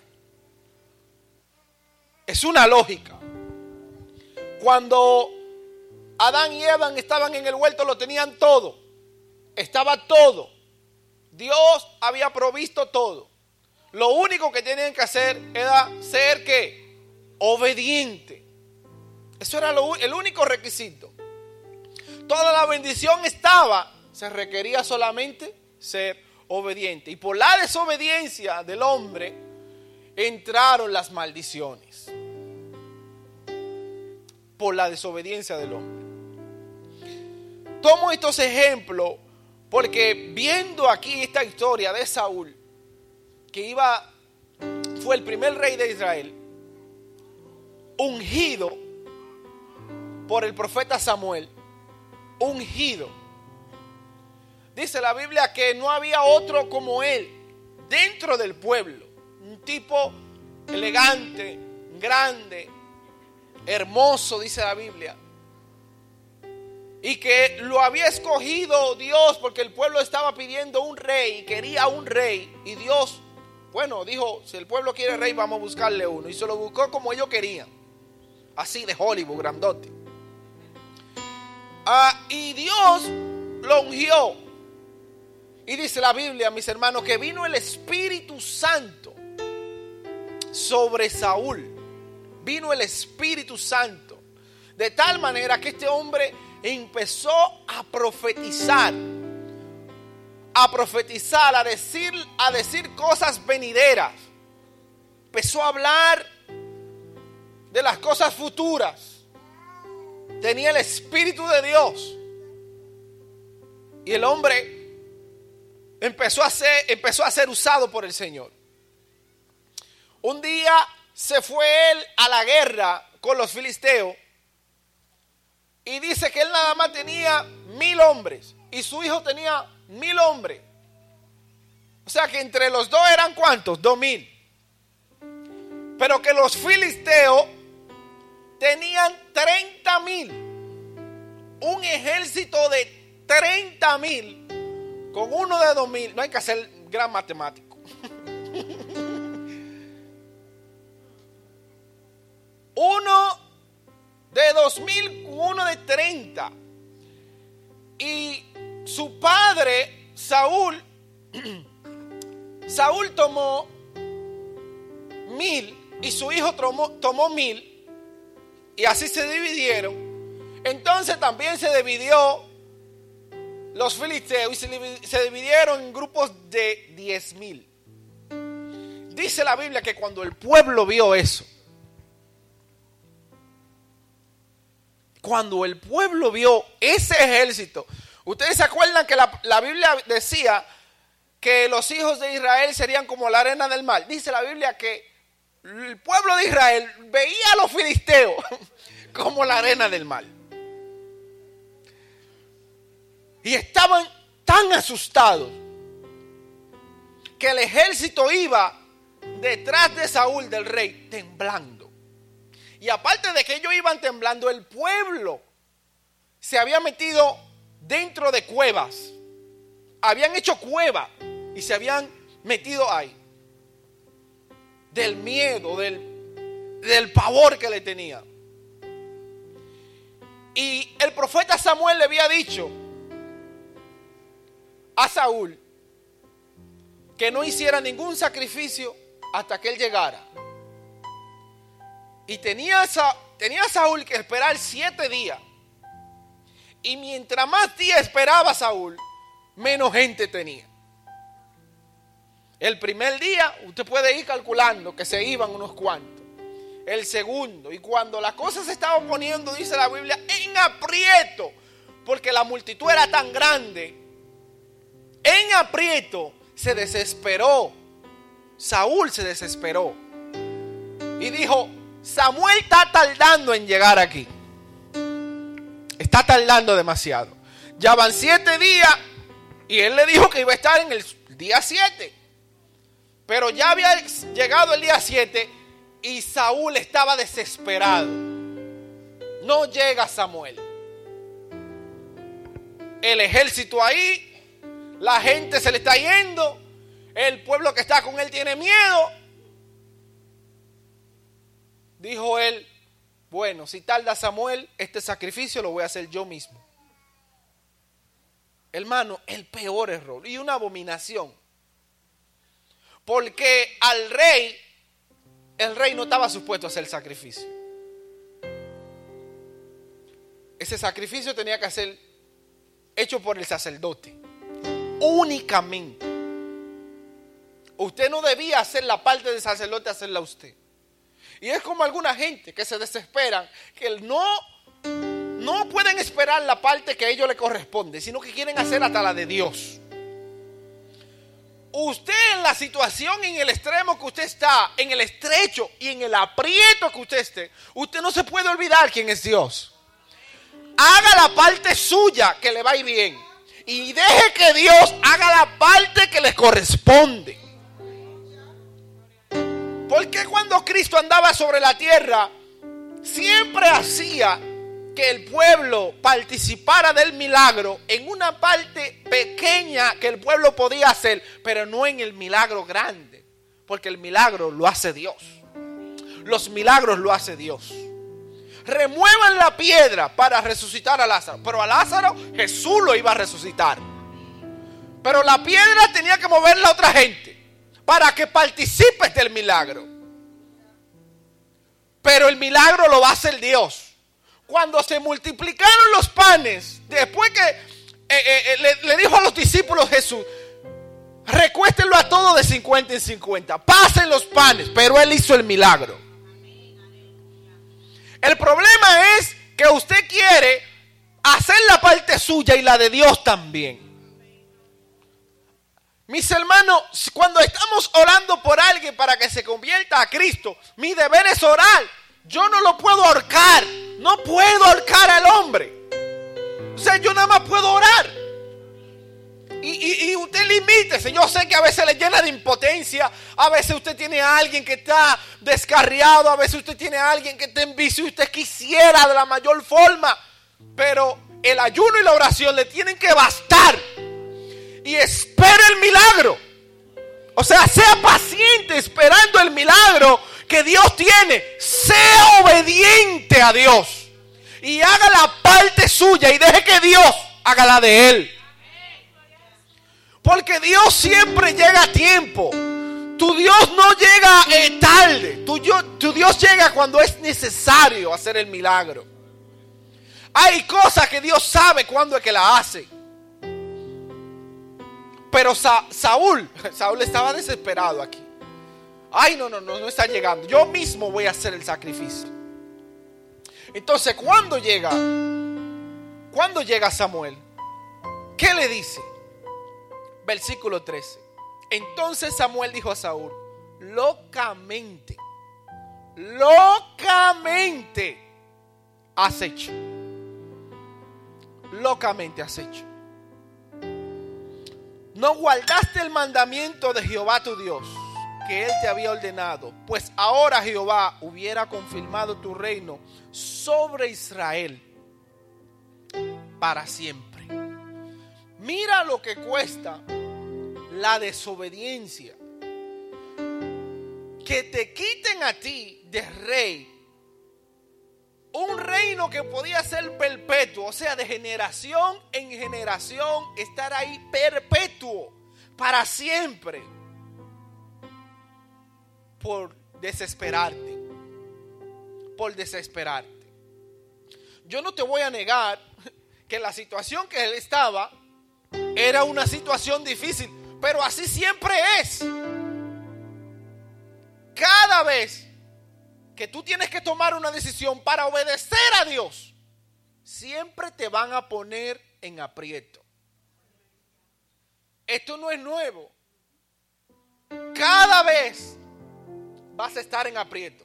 Es una lógica. Cuando Adán y Eva estaban en el huerto, lo tenían todo. Estaba todo. Dios había provisto todo. Lo único que tenían que hacer era ser que obediente. Eso era el único requisito. Toda la bendición estaba, se requería solamente ser obediente. Y por la desobediencia del hombre entraron las maldiciones. Por la desobediencia del hombre. Tomo estos ejemplos porque viendo aquí esta historia de Saúl, que iba, fue el primer rey de Israel, ungido por el profeta Samuel, ungido. Dice la Biblia que no había otro como él dentro del pueblo, un tipo elegante, grande, hermoso, dice la Biblia. Y que lo había escogido Dios porque el pueblo estaba pidiendo un rey, quería un rey. Y Dios bueno, dijo, si el pueblo quiere rey, vamos a buscarle uno. Y se lo buscó como ellos querían. Así de Hollywood, grandote. Ah, y Dios lo ungió. Y dice la Biblia, mis hermanos, que vino el Espíritu Santo sobre Saúl. Vino el Espíritu Santo. De tal manera que este hombre empezó a profetizar a profetizar, a decir, a decir cosas venideras. Empezó a hablar de las cosas futuras. Tenía el Espíritu de Dios. Y el hombre empezó a ser, empezó a ser usado por el Señor. Un día se fue él a la guerra con los filisteos. Y dice que él nada más tenía mil hombres. Y su hijo tenía mil hombres. O sea que entre los dos eran cuántos? Dos mil. Pero que los filisteos tenían 30 mil. Un ejército de 30 mil con uno de dos mil. No hay que hacer gran matemático. uno de dos mil, uno de 30. Y su padre, Saúl, Saúl tomó mil y su hijo tomó, mil y así se dividieron. Entonces también se dividió los filisteos y se dividieron en grupos de diez mil. Dice la Biblia que cuando el pueblo vio eso, cuando el pueblo vio ese ejército, Ustedes se acuerdan que la, Biblia decía que los hijos de Israel serían como la arena del mar. Dice la Biblia que el pueblo de Israel veía a los filisteos como la arena del mar. Y estaban tan asustados que el ejército iba detrás de Saúl del rey temblando. Y aparte de que ellos iban temblando, el pueblo se había metido dentro de cuevas. Habían hecho cueva y se habían metido ahí. Del miedo, del, del pavor que le tenía. Y el profeta Samuel le había dicho a Saúl que no hiciera ningún sacrificio hasta que él llegara. Y tenía, Saúl que esperar siete días y mientras más días esperaba Saúl, menos gente tenía. El primer día, usted puede ir calculando que se iban unos cuantos. El segundo, y cuando la cosa se estaba poniendo, dice la Biblia, en aprieto, porque la multitud era tan grande, en aprieto se desesperó. Saúl se desesperó. Y dijo, Samuel está tardando en llegar aquí. Está tardando demasiado. Ya van siete días y él le dijo que iba a estar en el día siete. Pero ya había llegado el día siete y Saúl estaba desesperado. No llega Samuel. El ejército ahí, la gente se le está yendo, el pueblo que está con él tiene miedo. Dijo él, bueno, si tarda Samuel, este sacrificio lo voy a hacer yo mismo. Hermano, el peor error y una abominación. Porque al rey, el rey no estaba supuesto a hacer sacrificio. Ese sacrificio tenía que ser hecho por el sacerdote. Únicamente. Usted no debía hacer la parte del sacerdote, hacerla usted. Y es como alguna gente que se desesperan, que no, no pueden esperar la parte que a ellos le corresponde, sino que quieren hacer hasta la de Dios. Usted en la situación, en el extremo que usted está, en el estrecho y en el aprieto que usted esté, usted no se puede olvidar quién es Dios. Haga la parte suya que le va bien. Y deje que Dios haga la parte que le corresponde. Porque cuando Cristo andaba sobre la tierra, siempre hacía que el pueblo participara del milagro en una parte pequeña que el pueblo podía hacer, pero no en el milagro grande, porque el milagro lo hace Dios. Los milagros lo hace Dios. Remuevan la piedra para resucitar a Lázaro, pero a Lázaro Jesús lo iba a resucitar. Pero la piedra tenía que moverla a otra gente para que participes del milagro. Pero el milagro lo va a hacer Dios. Cuando se multiplicaron los panes, después que eh, eh, eh, le, le, dijo a los discípulos Jesús, recuéstenlo a todos de 50 en 50, pasen los panes, pero él hizo el milagro. El problema es que usted quiere hacer la parte suya y la de Dios también. Mis hermanos, cuando estamos orando por alguien para que se convierta a Cristo, mi deber es orar. Yo no lo puedo ahorcar. No puedo ahorcar al hombre. O sea, yo nada más puedo orar. Y, y, y, usted limítese. Yo sé que a veces le llena de impotencia. A veces usted tiene a alguien que está descarriado. A veces usted tiene a alguien que está en vicio usted quisiera de la mayor forma. Pero el ayuno y la oración le tienen que bastar y espere el milagro. O sea, sea paciente esperando el milagro que Dios tiene. Sea obediente a Dios. Y haga la parte suya y deje que Dios haga la de él. Porque Dios siempre llega a tiempo. Tu Dios no llega eh, tarde. Tu, tu Dios llega cuando es necesario hacer el milagro. Hay cosas que Dios sabe cuándo es que la hace. Pero Sa Saúl, Saúl estaba desesperado aquí. Ay, no, no, no, no está llegando. Yo mismo voy a hacer el sacrificio. Entonces, ¿cuándo llega? ¿Cuándo llega Samuel? ¿Qué le dice? Versículo 13. Entonces Samuel dijo a Saúl, locamente, locamente has hecho. Locamente has hecho no guardaste el mandamiento de Jehová tu Dios, que él te había ordenado, pues ahora Jehová hubiera confirmado tu reino sobre Israel para siempre. Mira lo que cuesta la desobediencia. Que te quiten a ti de rey un reino que podía ser perpetuo, o sea, de generación en generación, estar ahí perpetuo, para siempre, por desesperarte, por desesperarte. Yo no te voy a negar que la situación que él estaba era una situación difícil, pero así siempre es. Cada vez que tú tienes que tomar una decisión para obedecer a Dios, siempre te van a poner en aprieto. Esto no es nuevo. Cada vez vas a estar en aprieto.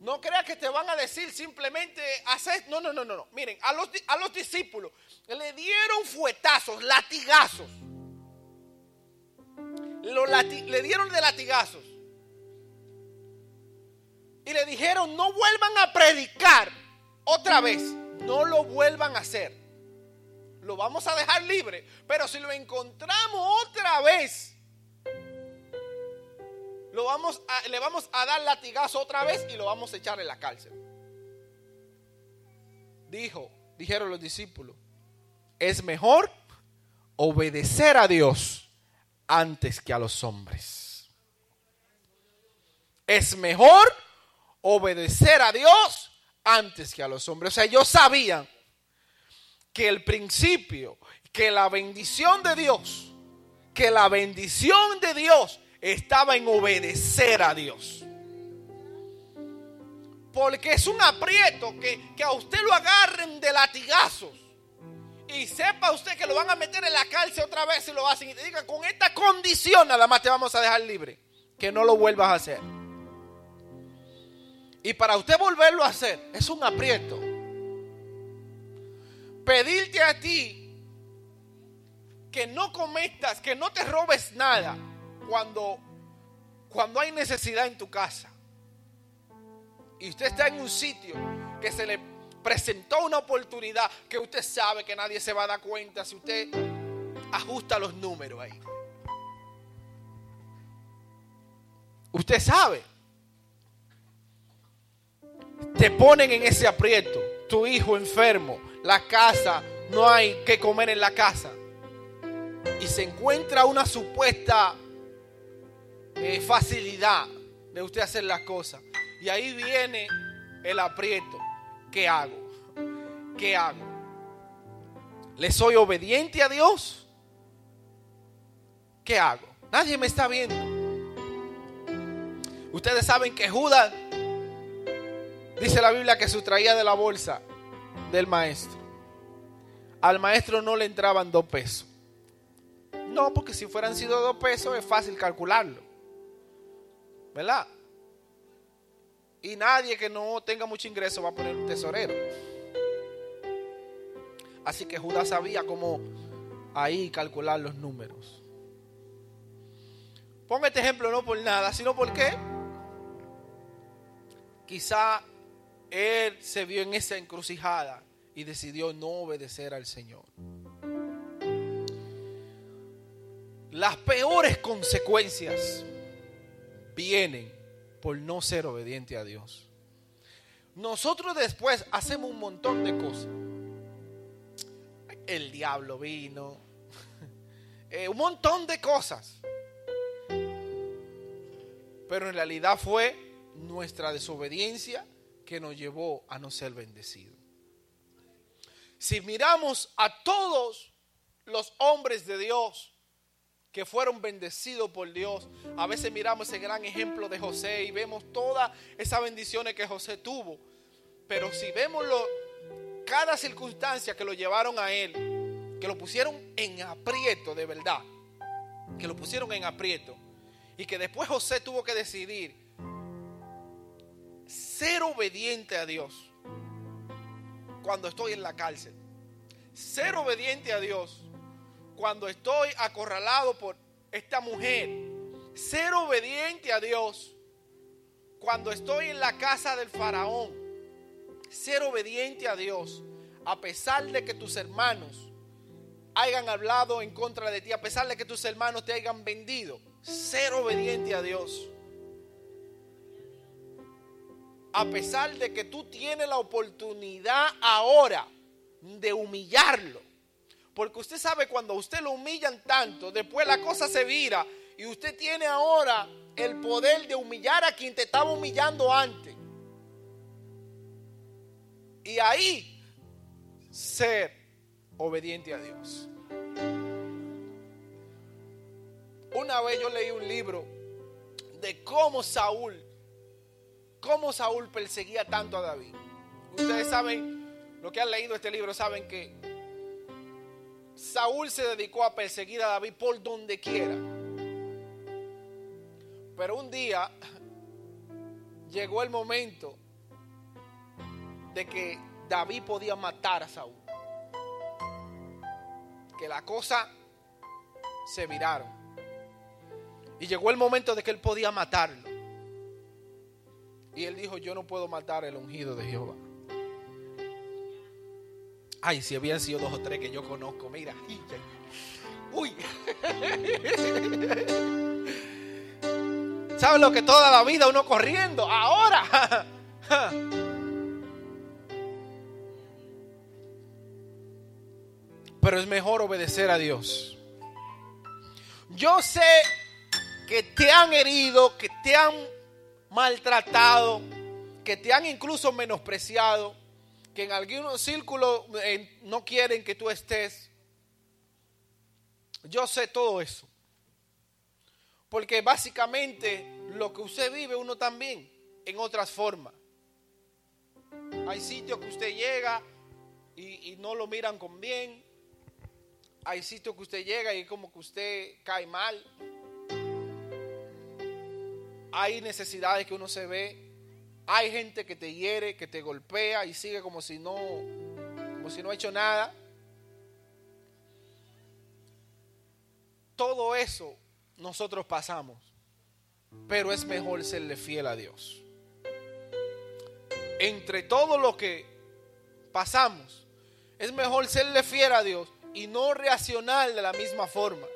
No creas que te van a decir simplemente hacer. No, no, no, no. no. Miren, a los, a los discípulos le dieron fuetazos, latigazos. Lo lati- le dieron de latigazos. Y le dijeron, no vuelvan a predicar otra vez. No lo vuelvan a hacer. Lo vamos a dejar libre. Pero si lo encontramos otra vez, lo vamos a- le vamos a dar latigazo otra vez y lo vamos a echar en la cárcel. Dijo, dijeron los discípulos, es mejor obedecer a Dios antes que a los hombres. Es mejor obedecer a Dios antes que a los hombres. O sea, ellos sabían que el principio, que la bendición de Dios, que la bendición de Dios estaba en obedecer a Dios. Porque es un aprieto que, que a usted lo agarren de latigazos. Y sepa usted que lo van a meter en la cárcel otra vez si lo hacen. Y te digan, con esta condición nada más te vamos a dejar libre. Que no lo vuelvas a hacer. Y para usted volverlo a hacer, es un aprieto. Pedirte a ti que no cometas, que no te robes nada cuando, cuando hay necesidad en tu casa. Y usted está en un sitio que se le presentó una oportunidad que usted sabe que nadie se va a dar cuenta si usted ajusta los números ahí. Usted sabe. Te ponen en ese aprieto. Tu hijo enfermo, la casa, no hay que comer en la casa. Y se encuentra una supuesta eh, facilidad de usted hacer las cosas. Y ahí viene el aprieto. ¿Qué hago? ¿Qué hago? ¿Le soy obediente a Dios? ¿Qué hago? Nadie me está viendo. Ustedes saben que Judas dice la Biblia que sustraía de la bolsa del maestro. Al maestro no le entraban dos pesos. No, porque si fueran sido dos pesos es fácil calcularlo. ¿Verdad? Y nadie que no tenga mucho ingreso va a poner un tesorero. Así que Judas sabía cómo ahí calcular los números. Pongo este ejemplo no por nada, sino porque quizá él se vio en esa encrucijada y decidió no obedecer al Señor. Las peores consecuencias vienen por no ser obediente a Dios. Nosotros después hacemos un montón de cosas. El diablo vino. Eh, un montón de cosas. Pero en realidad fue nuestra desobediencia que nos llevó a no ser bendecidos. Si miramos a todos los hombres de Dios que fueron bendecidos por Dios, a veces miramos ese gran ejemplo de José y vemos todas esas bendiciones que José tuvo. Pero si vemos cada circunstancia que lo llevaron a él, que lo pusieron en aprieto de verdad, que lo pusieron en aprieto, y que después José tuvo que decidir ser obediente a Dios cuando estoy en la cárcel, ser obediente a Dios cuando estoy acorralado por esta mujer, ser obediente a Dios cuando estoy en la casa del faraón, ser obediente a Dios a pesar de que tus hermanos hayan hablado en contra de ti, a pesar de que tus hermanos te hayan vendido, ser obediente a Dios. A pesar de que tú tienes la oportunidad ahora de humillarlo. Porque usted sabe cuando usted lo humillan tanto, después la cosa se vira y usted tiene ahora el poder de humillar a quien te estaba humillando antes. Y ahí ser obediente a Dios. Una vez yo leí un libro de cómo Saúl, cómo Saúl perseguía tanto a David. Ustedes saben, lo que han leído este libro, saben que Saúl se dedicó a perseguir a David por donde quiera. Pero un día llegó el momento de que David podía matar a Saúl. Que la cosa se viraron. Y llegó el momento de que él podía matarlo. Y él dijo, yo no puedo matar el ungido de Jehová. Ay, si habían sido dos o tres que yo conozco, mira. Uy. ¿Sabes lo que toda la vida uno corriendo? Ahora. Pero es mejor obedecer a Dios. Yo sé que te han herido, que te han maltratado, que te han incluso menospreciado, que en algunos círculos eh, no quieren que tú estés. Yo sé todo eso. Porque básicamente lo que usted vive uno también en otras formas. Hay sitios que usted llega y, y no lo miran con bien. Hay sitios que usted llega y como que usted cae mal. Hay necesidades que uno se ve. Hay gente que te hiere, que te golpea y sigue como si no, como si no ha hecho nada. Todo eso nosotros pasamos, pero es mejor serle fiel a Dios. Entre todo lo que pasamos, es mejor serle fiel a Dios y no reaccionar de la misma forma.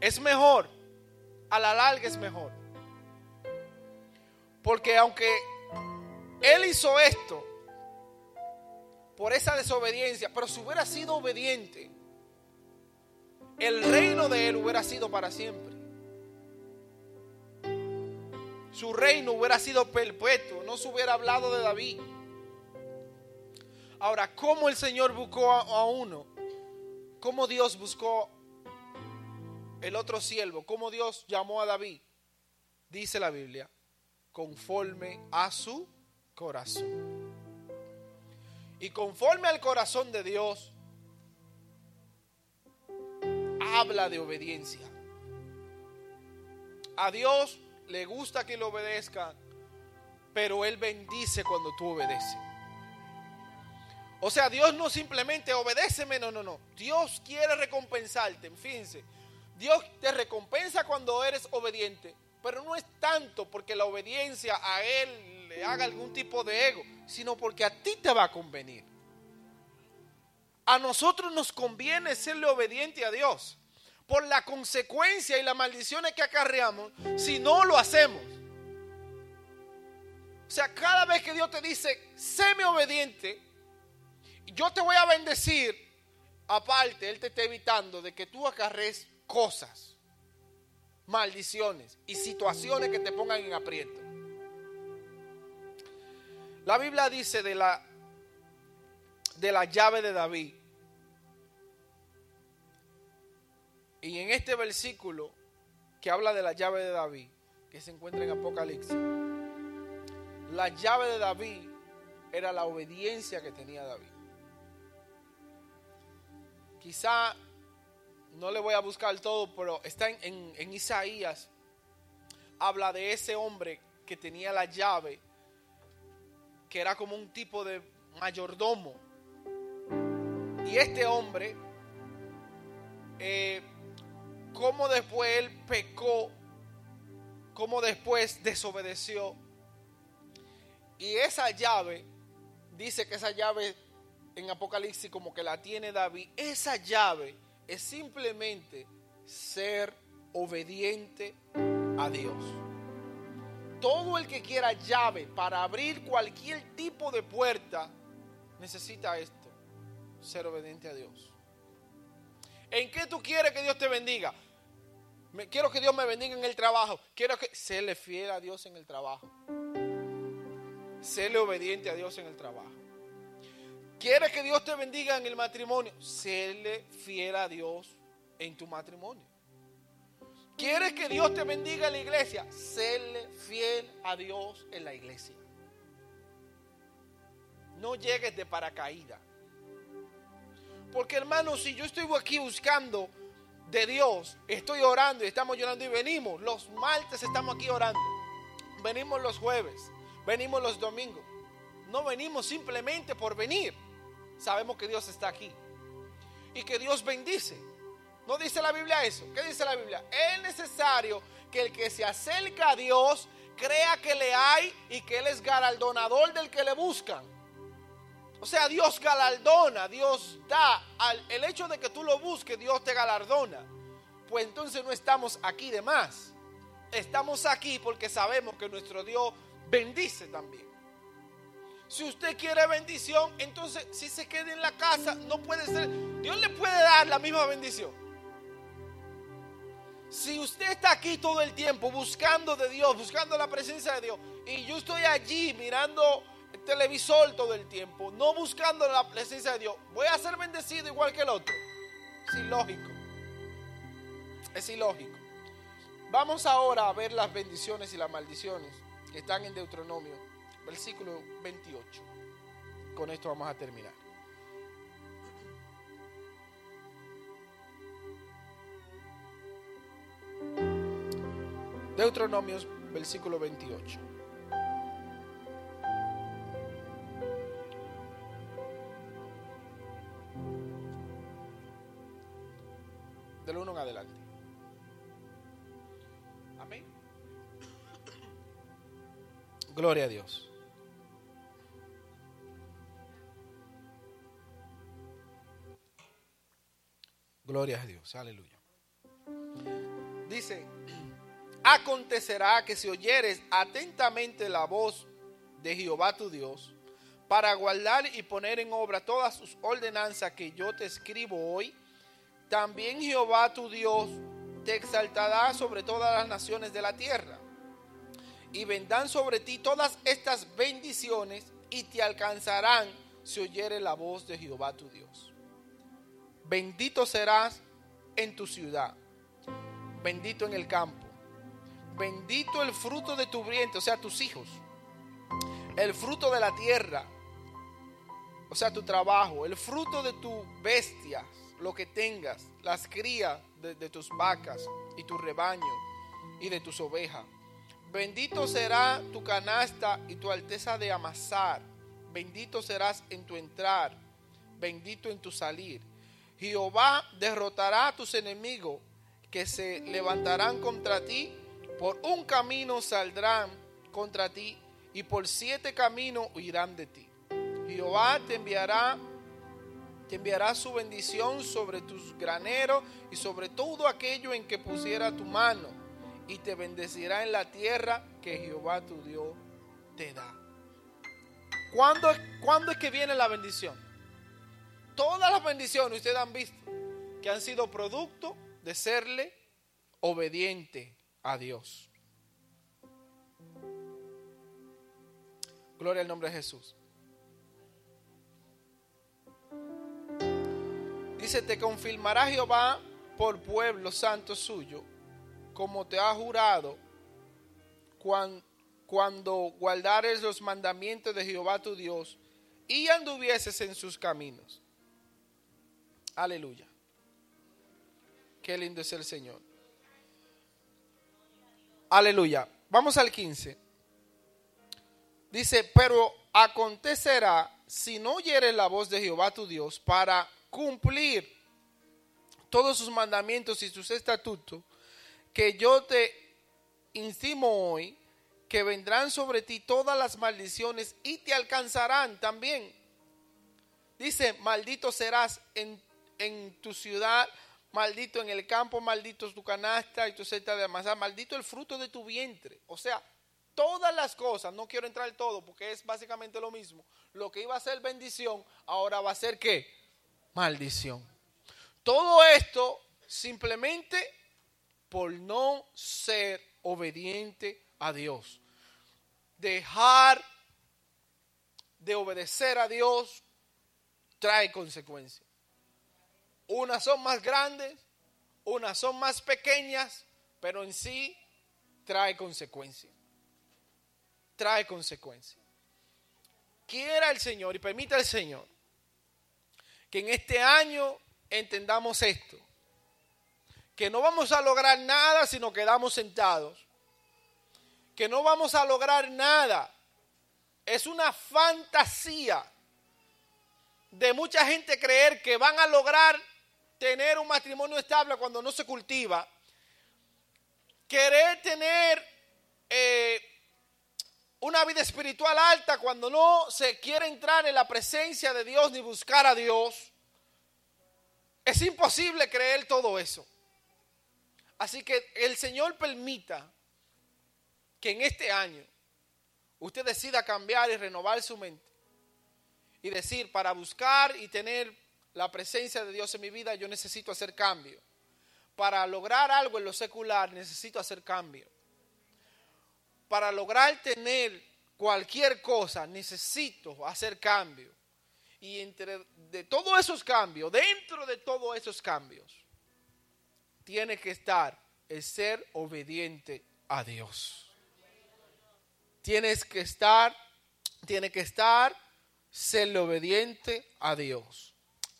Es mejor, a la larga es mejor. Porque aunque Él hizo esto por esa desobediencia, pero si hubiera sido obediente, el reino de Él hubiera sido para siempre. Su reino hubiera sido perpetuo, no se hubiera hablado de David. Ahora, ¿cómo el Señor buscó a, uno? ¿Cómo Dios buscó el otro siervo? ¿Cómo Dios llamó a David? Dice la Biblia, conforme a su corazón. Y conforme al corazón de Dios, habla de obediencia. A Dios le gusta que lo obedezca, pero Él bendice cuando tú obedeces. O sea, Dios no simplemente obedéceme, no, no, no. Dios quiere recompensarte, fíjense. Dios te recompensa cuando eres obediente, pero no es tanto porque la obediencia a Él le haga algún tipo de ego, sino porque a ti te va a convenir. A nosotros nos conviene serle obediente a Dios por la consecuencia y las maldiciones que acarreamos si no lo hacemos. O sea, cada vez que Dios te dice, séme obediente, yo te voy a bendecir, aparte, Él te está evitando de que tú acarrees cosas, maldiciones y situaciones que te pongan en aprieto. La Biblia dice de la, de la llave de David, Y en este versículo que habla de la llave de David, que se encuentra en Apocalipsis, la llave de David era la obediencia que tenía David. Quizá no le voy a buscar todo, pero está en, Isaías, habla de ese hombre que tenía la llave, que era como un tipo de mayordomo. Y este hombre eh, cómo después él pecó, cómo después desobedeció. Y esa llave, dice que esa llave en Apocalipsis como que la tiene David, esa llave es simplemente ser obediente a Dios. Todo el que quiera llave para abrir cualquier tipo de puerta necesita esto, ser obediente a Dios. ¿En qué tú quieres que Dios te bendiga? quiero que Dios me bendiga en el trabajo. Quiero que le fiel a Dios en el trabajo. Séle obediente a Dios en el trabajo. ¿Quieres que Dios te bendiga en el matrimonio? Séle fiel a Dios en tu matrimonio. ¿Quieres que Dios te bendiga en la iglesia? Séle fiel a Dios en la iglesia. No llegues de paracaídas. Porque hermano, si yo estoy aquí buscando de Dios, estoy orando y estamos llorando y venimos. Los martes estamos aquí orando. Venimos los jueves, venimos los domingos. no venimos simplemente por venir. Sabemos que Dios está aquí y que Dios bendice. ¿No dice la Biblia eso? ¿Qué dice la Biblia? Es necesario que el que se acerca a Dios crea que le hay y que Él es galardonador del que le buscan. O sea, Dios galardona, Dios da. El hecho de que tú lo busques, Dios te galardona. Pues entonces no estamos aquí de más. Estamos aquí porque sabemos que nuestro Dios bendice también. Si usted quiere bendición, entonces si se queda en la casa, no puede ser. Dios le puede dar la misma bendición. Si usted está aquí todo el tiempo buscando de Dios, buscando la presencia de Dios, y yo estoy allí mirando el televisor todo el tiempo, no buscando la presencia de Dios, voy a ser bendecido igual que el otro. Es ilógico. Es ilógico. Vamos ahora a ver las bendiciones y las maldiciones que están en Deuteronomio, versículo 28. Con esto vamos a terminar. Deuteronomio, versículo 28. Del 1 en adelante. Amén. Gloria a Dios. Gloria a Dios. Aleluya. Dice, acontecerá que si oyeres atentamente la voz de Jehová tu Dios, para guardar y poner en obra todas sus ordenanzas que yo te escribo hoy, también Jehová tu Dios te exaltará sobre todas las naciones de la tierra. Y vendrán sobre ti todas estas bendiciones y te alcanzarán si oyeres la voz de Jehová tu Dios. Bendito serás en tu ciudad, bendito en el campo, bendito el fruto de tu vientre, o sea, tus hijos, el fruto de la tierra, o sea, tu trabajo, el fruto de tus bestias, lo que tengas, las crías de, tus vacas y tu rebaño y de tus ovejas. Bendito será tu canasta y tu alteza de amasar. Bendito serás en tu entrar, bendito en tu salir. Jehová derrotará a tus enemigos que se levantarán contra ti. Por un camino saldrán contra ti y por siete caminos huirán de ti. Jehová te enviará te enviará su bendición sobre tus graneros y sobre todo aquello en que pusiera tu mano y te bendecirá en la tierra que Jehová tu Dios te da. ¿Cuándo, ¿Cuándo es que viene la bendición? Todas las bendiciones ustedes han visto que han sido producto de serle obediente a Dios. Gloria al nombre de Jesús. Dice, te confirmará Jehová por pueblo santo suyo, como te ha jurado, cuando, cuando guardares los mandamientos de Jehová tu Dios y anduvieses en sus caminos. Aleluya. Qué lindo es el Señor. Aleluya. Vamos al 15. Dice, pero acontecerá si no oyeres la voz de Jehová tu Dios para cumplir todos sus mandamientos y sus estatutos, que yo te instimo hoy, que vendrán sobre ti todas las maldiciones y te alcanzarán también. Dice, maldito serás en, en tu ciudad, maldito en el campo, maldito es tu canasta y tu cesta de amasar, maldito el fruto de tu vientre. O sea, todas las cosas, no quiero entrar en todo porque es básicamente lo mismo. Lo que iba a ser bendición, ahora va a ser qué? Maldición. Todo esto simplemente por no ser obediente a Dios. Dejar de obedecer a Dios trae consecuencias. Unas son más grandes, unas son más pequeñas, pero en sí trae consecuencias. Trae consecuencias. Quiera el Señor y permita el Señor que en este año entendamos esto. Que no vamos a lograr nada si nos quedamos sentados. Que no vamos a lograr nada es una fantasía de mucha gente creer que van a lograr tener un matrimonio estable cuando no se cultiva. Querer tener eh, una vida espiritual alta cuando no se quiere entrar en la presencia de Dios ni buscar a Dios. Es imposible creer todo eso. Así que el Señor permita que en este año usted decida cambiar y renovar su mente y decir, para buscar y tener la presencia de Dios en mi vida, yo necesito hacer cambio. Para lograr algo en lo secular, necesito hacer cambio para lograr tener cualquier cosa necesito hacer cambio. Y entre de todos esos cambios, dentro de todos esos cambios, tiene que estar el ser obediente a Dios. Tienes que estar, tiene que estar ser obediente a Dios.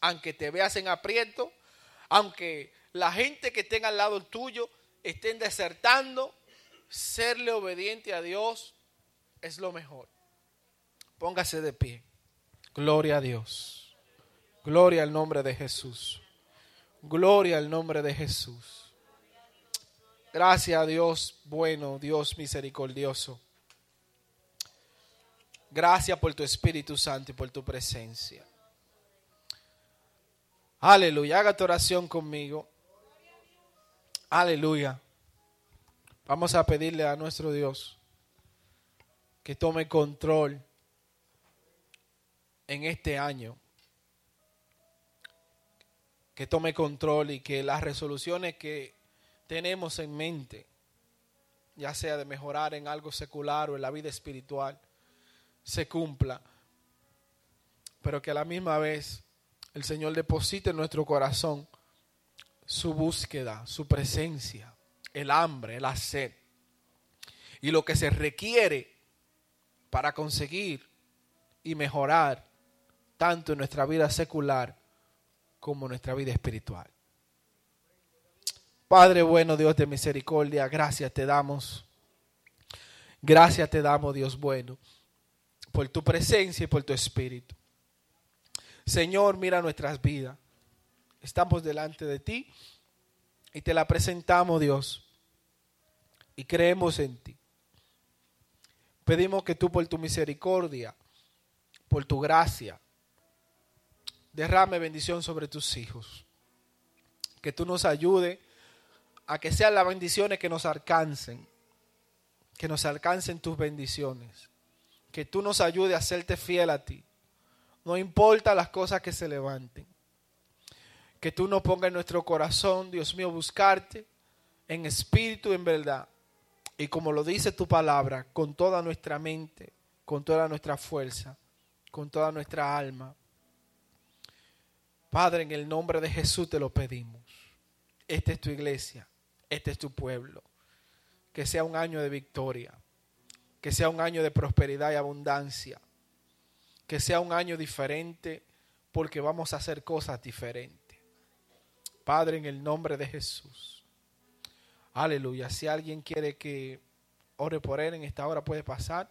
Aunque te veas en aprieto, aunque la gente que tenga al lado tuyo estén desertando, serle obediente a Dios es lo mejor. Póngase de pie. Gloria a Dios. Gloria al nombre de Jesús. Gloria al nombre de Jesús. Gracias a Dios bueno, Dios misericordioso. Gracias por tu Espíritu Santo y por tu presencia. Aleluya. Haga tu oración conmigo. Aleluya. Vamos a pedirle a nuestro Dios que tome control en este año. Que tome control y que las resoluciones que tenemos en mente, ya sea de mejorar en algo secular o en la vida espiritual, se cumpla. Pero que a la misma vez el Señor deposite en nuestro corazón su búsqueda, su presencia el hambre, la sed. Y lo que se requiere para conseguir y mejorar tanto en nuestra vida secular como en nuestra vida espiritual. Padre bueno, Dios de misericordia, gracias te damos. Gracias te damos, Dios bueno, por tu presencia y por tu espíritu. Señor, mira nuestras vidas. Estamos delante de ti y te la presentamos, Dios, y creemos en ti. Pedimos que tú por tu misericordia, por tu gracia, derrame bendición sobre tus hijos. Que tú nos ayude a que sean las bendiciones que nos alcancen, que nos alcancen tus bendiciones. Que tú nos ayude a serte fiel a ti. No importa las cosas que se levanten que tú nos pongas en nuestro corazón, Dios mío, buscarte en espíritu en verdad. Y como lo dice tu palabra, con toda nuestra mente, con toda nuestra fuerza, con toda nuestra alma. Padre, en el nombre de Jesús te lo pedimos. Esta es tu iglesia, este es tu pueblo. Que sea un año de victoria, que sea un año de prosperidad y abundancia, que sea un año diferente porque vamos a hacer cosas diferentes. Padre, en el nombre de Jesús. Aleluya. Si alguien quiere que ore por él en esta hora, puede pasar.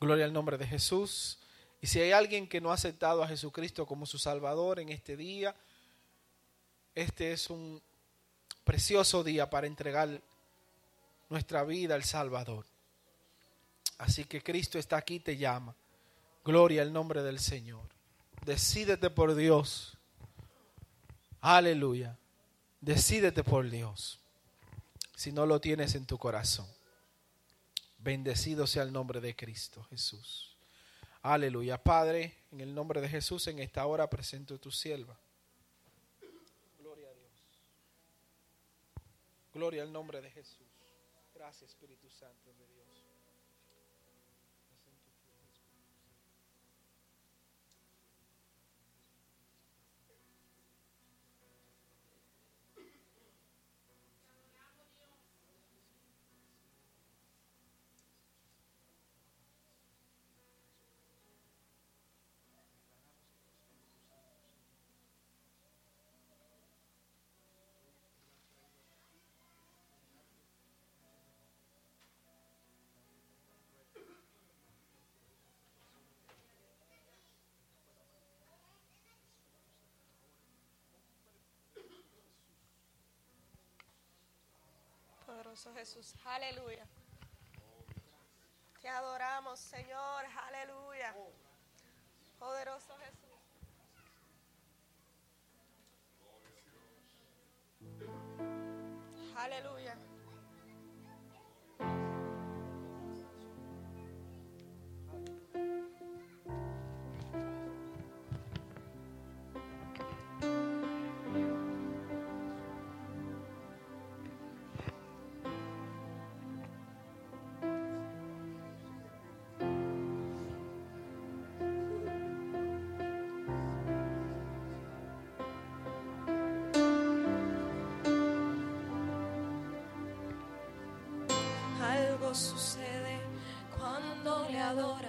Gloria al nombre de Jesús. Y si hay alguien que no ha aceptado a Jesucristo como su Salvador en este día, este es un precioso día para entregar nuestra vida al Salvador. Así que Cristo está aquí, te llama. Gloria al nombre del Señor. Decídete por Dios. Aleluya. Decídete por Dios. Si no lo tienes en tu corazón. Bendecido sea el nombre de Cristo Jesús. Aleluya. Padre, en el nombre de Jesús, en esta hora presento tu sierva. Gloria a Dios. Gloria al nombre de Jesús. Gracias, Espíritu Santo Jesús. Aleluya. Te adoramos, Señor. Aleluya. Poderoso Jesús. Aleluya. adoración.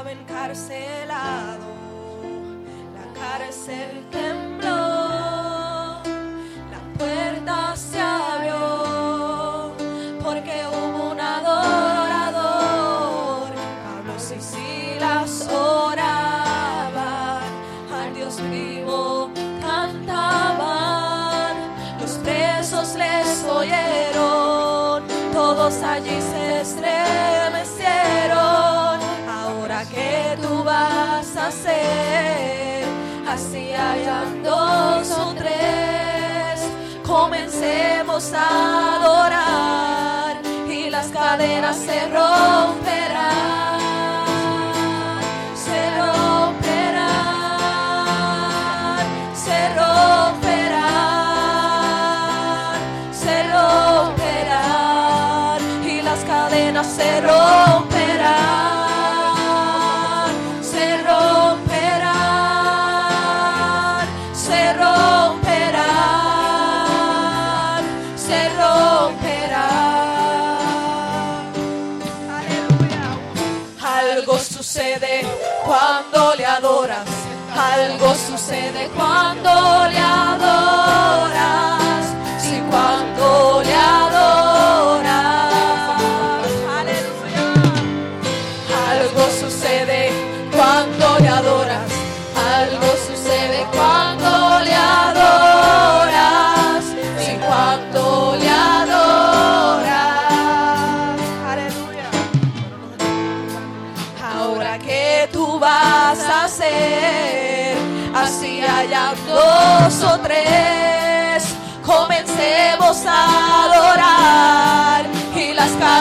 estaba encarcelado.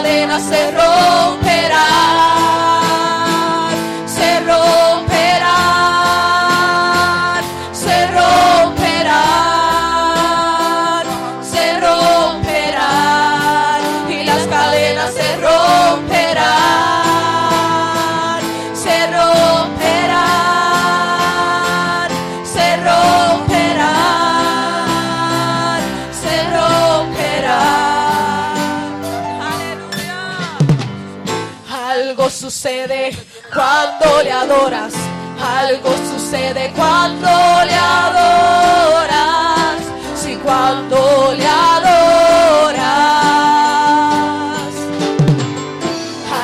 cadenas se rompen. cuando le adoras. Algo sucede cuando le adoras. Si cuando le adoras.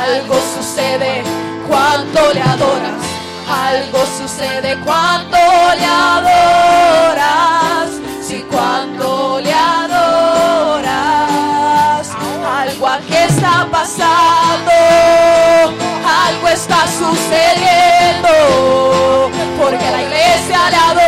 Algo sucede cuando le adoras. Algo sucede cuando sucediendo, porque la iglesia le adora.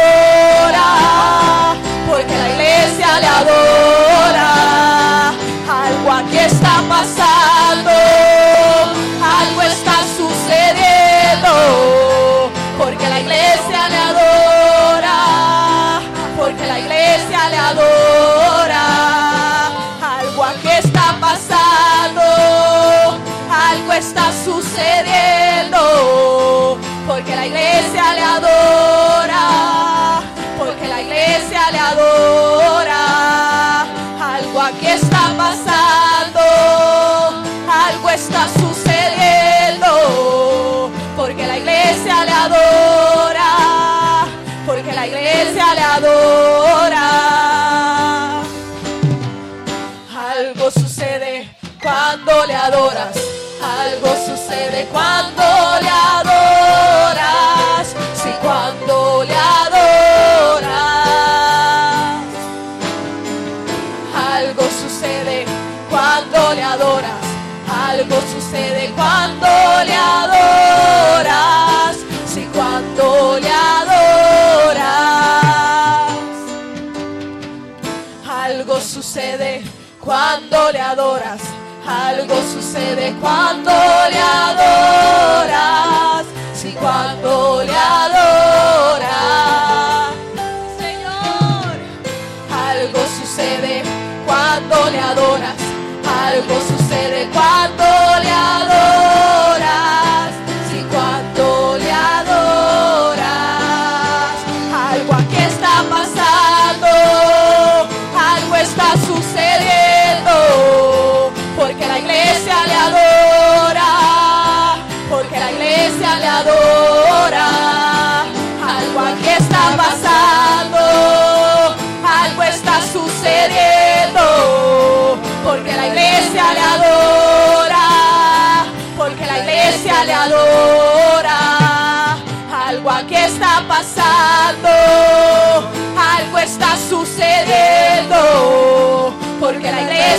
Cuando le adoras. Algo sucede cuando le adoras. Sí, cuando le adoras. Algo sucede cuando le adoras. Algo sucede cuando le adoras. Sí, cuando le adoras. Algo sucede cuando le adoras. Algo sucede cuando le adoras. Sí, cuando le adoras. Señor. Algo sucede cuando le adoras. Algo sucede cuando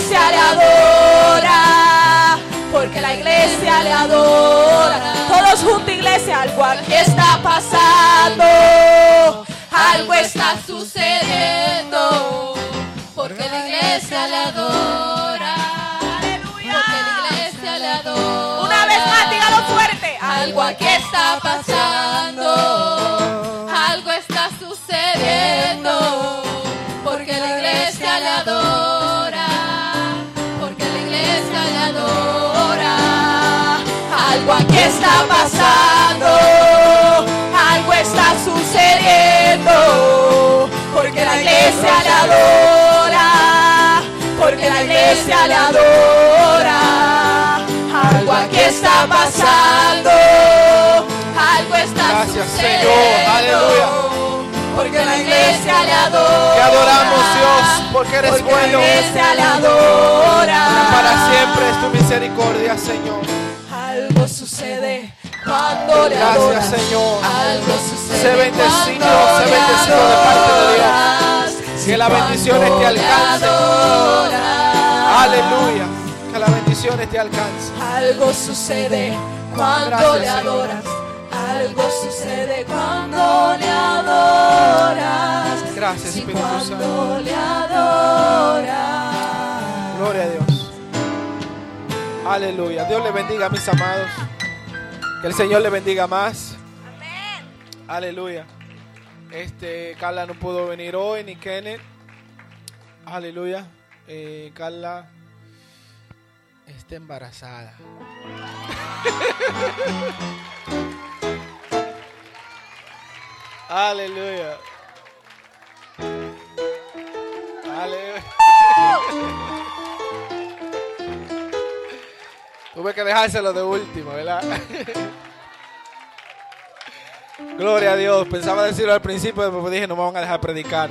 iglesia le adora. Porque la iglesia le adora. Todos juntos, iglesia. Algo aquí está pasando. Algo está sucediendo. Porque la iglesia le adora. Porque la iglesia le adora. Una vez más, dígalo fuerte. Algo aquí está pasando. Algo está sucediendo. Porque la iglesia le adora. Algo aquí está pasando, algo está sucediendo, porque la iglesia le adora, porque la iglesia le adora. Algo aquí está pasando, algo está Gracias, sucediendo, Señor. Aleluya. porque la iglesia le adora. Te adoramos, Dios, porque eres porque bueno. La iglesia le adora. Para siempre es tu misericordia, Señor. Cuando le Gracias. Señor. Algo sucede Sé bendecido, cuando sé bendecido de parte de Dios. Que las Cuando bendiciones te alcancen. Aleluya. Que las bendiciones te alcancen. Algo sucede cuando Gracias, le adoras. Algo sucede cuando le adoras. Gracias, Espíritu cuando Santo. le adoras. Gloria a Dios. Aleluya. Dios le bendiga, mis amados. Que el Señor le bendiga más. Aleluya. Este, Carla no pudo venir hoy, ni Kenneth. Aleluya. Eh, Carla está embarazada. Aleluya. Aleluya. Tuve que dejárselo de último, ¿verdad? Gloria a Dios. Pensaba decirlo al principio, pero dije, no me van a dejar predicar.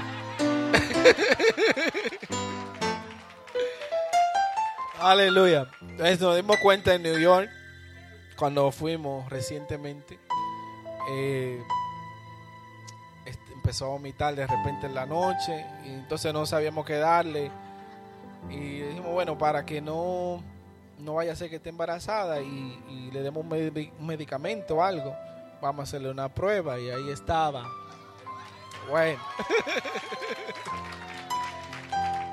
Aleluya. Entonces, nos dimos cuenta en New York, cuando fuimos recientemente, eh, este, empezó a vomitar de repente en la noche, y entonces no sabíamos qué darle. Y dijimos, bueno, para que no, no vaya a ser que esté embarazada y, le demos un, medi- un medicamento o algo, vamos a hacerle una prueba. Y ahí estaba. Bueno.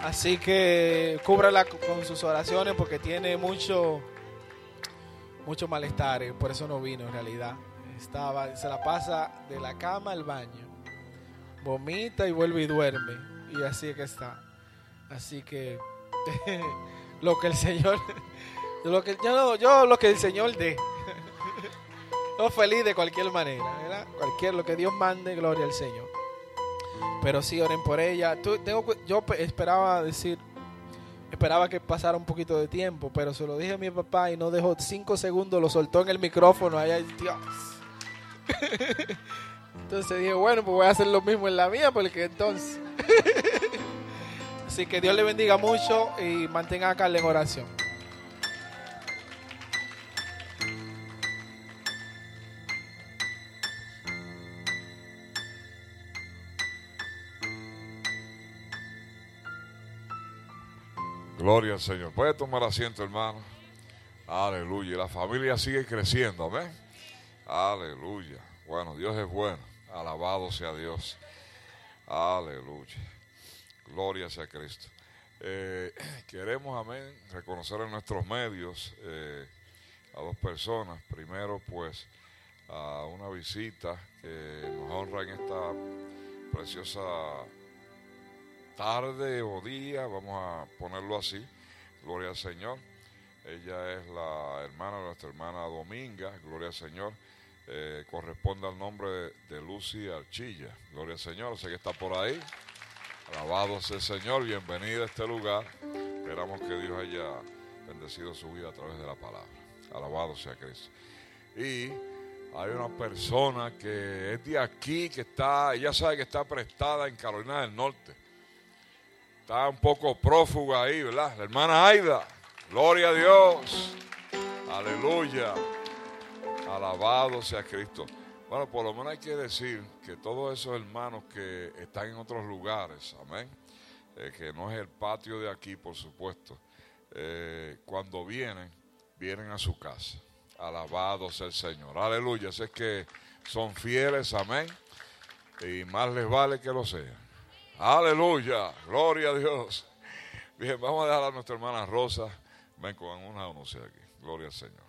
Así que cúbrala co- con sus oraciones porque tiene mucho, mucho malestar. y Por eso no vino en realidad. Estaba, se la pasa de la cama al baño. Vomita y vuelve y duerme. Y así es que está. Así que lo que el Señor, lo que yo, yo lo que el Señor dé. Yo feliz de cualquier manera, ¿verdad? Cualquier lo que Dios mande, gloria al Señor. Pero sí oren por ella. Tú- tengo yo pe- esperaba decir, esperaba que pasara un poquito de tiempo, pero se lo dije a mi papá y no dejó cinco segundos, lo soltó en el micrófono. Allá, Dios. Entonces dije, bueno, pues voy a hacer lo mismo en la mía, porque entonces. Así que Dios le bendiga mucho y mantenga a Carla en oración. Gloria al Señor. Puede tomar asiento, hermano. Aleluya. La familia sigue creciendo. Amén. Aleluya. Bueno, Dios es bueno. Alabado sea Dios. Aleluya. Gloria sea Cristo. Eh, queremos, amén, reconocer en nuestros medios eh, a dos personas. Primero, pues, a una visita que nos honra en esta preciosa tarde o día, vamos a ponerlo así. Gloria al Señor. Ella es la hermana de nuestra hermana Dominga, gloria al Señor. Eh, corresponde al nombre de, de Lucy Archilla, gloria al Señor. Sé que está por ahí. Alabado sea el Señor, bienvenida a este lugar. Esperamos que Dios haya bendecido su vida a través de la palabra. Alabado sea Cristo. Y hay una persona que es de aquí, que está, ella sabe que está prestada en Carolina del Norte. Está un poco prófuga ahí, ¿verdad? La hermana Aida. Gloria a Dios. Aleluya. Alabado sea Cristo. Bueno, por lo menos hay que decir que todos esos hermanos que están en otros lugares, amén, eh, que no es el patio de aquí, por supuesto, eh, cuando vienen, vienen a su casa. Alabado sea el Señor. Aleluya. Así es que son fieles, amén, y más les vale que lo sean. Aleluya. Gloria a Dios. Bien, vamos a dejar a nuestra hermana Rosa. Ven con una sé aquí. Gloria al Señor.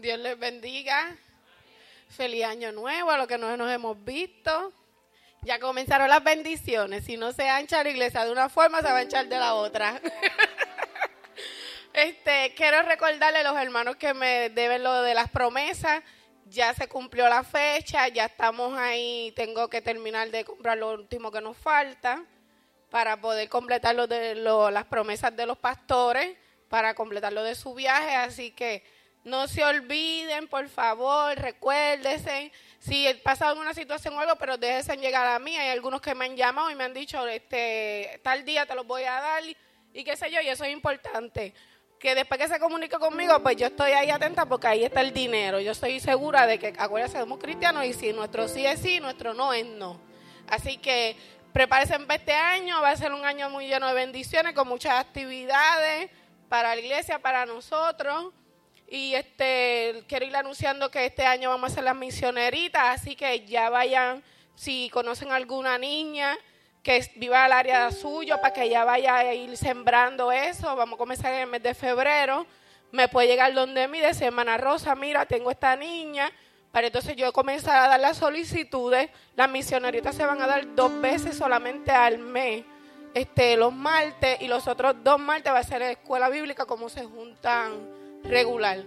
Dios les bendiga. Feliz año nuevo a los que no nos hemos visto. Ya comenzaron las bendiciones. Si no se ancha la iglesia de una forma, se va a anchar de la otra. este, quiero recordarle a los hermanos que me deben lo de las promesas. Ya se cumplió la fecha, ya estamos ahí. Tengo que terminar de comprar lo último que nos falta para poder completar lo de lo- las promesas de los pastores, para completar lo de su viaje. Así que no se olviden, por favor, recuérdense. Si pasa alguna situación o algo, pero déjense llegar a mí. Hay algunos que me han llamado y me han dicho, este, tal día te los voy a dar y qué sé yo, y eso es importante. Que después que se comunique conmigo, pues yo estoy ahí atenta porque ahí está el dinero. Yo estoy segura de que, acuérdense, somos cristianos y si nuestro sí es sí, nuestro no es no. Así que prepárense para este año, va a ser un año muy lleno de bendiciones, con muchas actividades para la iglesia, para nosotros. Y este quiero ir anunciando que este año vamos a hacer las misioneritas, así que ya vayan, si conocen alguna niña que viva al área suyo, para que ya vaya a ir sembrando eso. Vamos a comenzar en el mes de febrero. Me puede llegar donde mí de Semana Rosa, mira, tengo esta niña, para entonces yo comenzar a dar las solicitudes. Las misioneritas se van a dar dos veces solamente al mes, este, los martes, y los otros dos martes va a ser escuela bíblica como se juntan regular.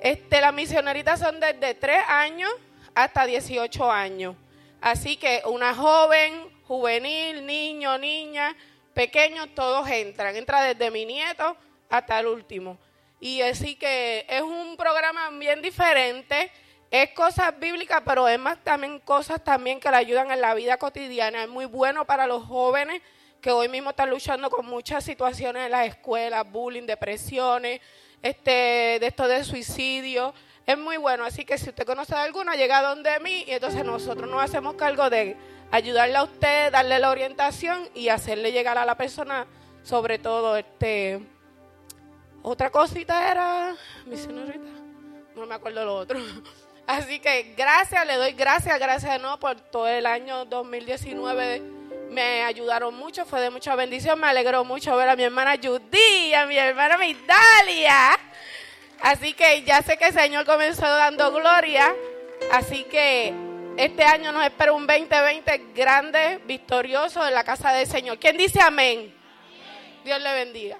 Este, las misioneritas son desde 3 años hasta 18 años. Así que una joven, juvenil, niño, niña, pequeño, todos entran. Entra desde mi nieto hasta el último. Y así que es un programa bien diferente. Es cosas bíblicas, pero es más también cosas también que le ayudan en la vida cotidiana. Es muy bueno para los jóvenes que hoy mismo están luchando con muchas situaciones en las escuelas, bullying, depresiones, este, de esto de suicidio. Es muy bueno, así que si usted conoce de alguna, llega donde mí y entonces nosotros nos hacemos cargo de ayudarle a usted, darle la orientación y hacerle llegar a la persona, sobre todo, este, otra cosita era, mi señorita, no me acuerdo lo otro. Así que gracias, le doy gracias, gracias no por todo el año 2019. Me ayudaron mucho, fue de mucha bendición. Me alegró mucho ver a mi hermana Judy, a mi hermana Migdalia. Así que ya sé que el Señor comenzó dando gloria. Así que este año nos espera un 2020 grande, victorioso en la casa del Señor. ¿Quién dice amén? Dios le bendiga.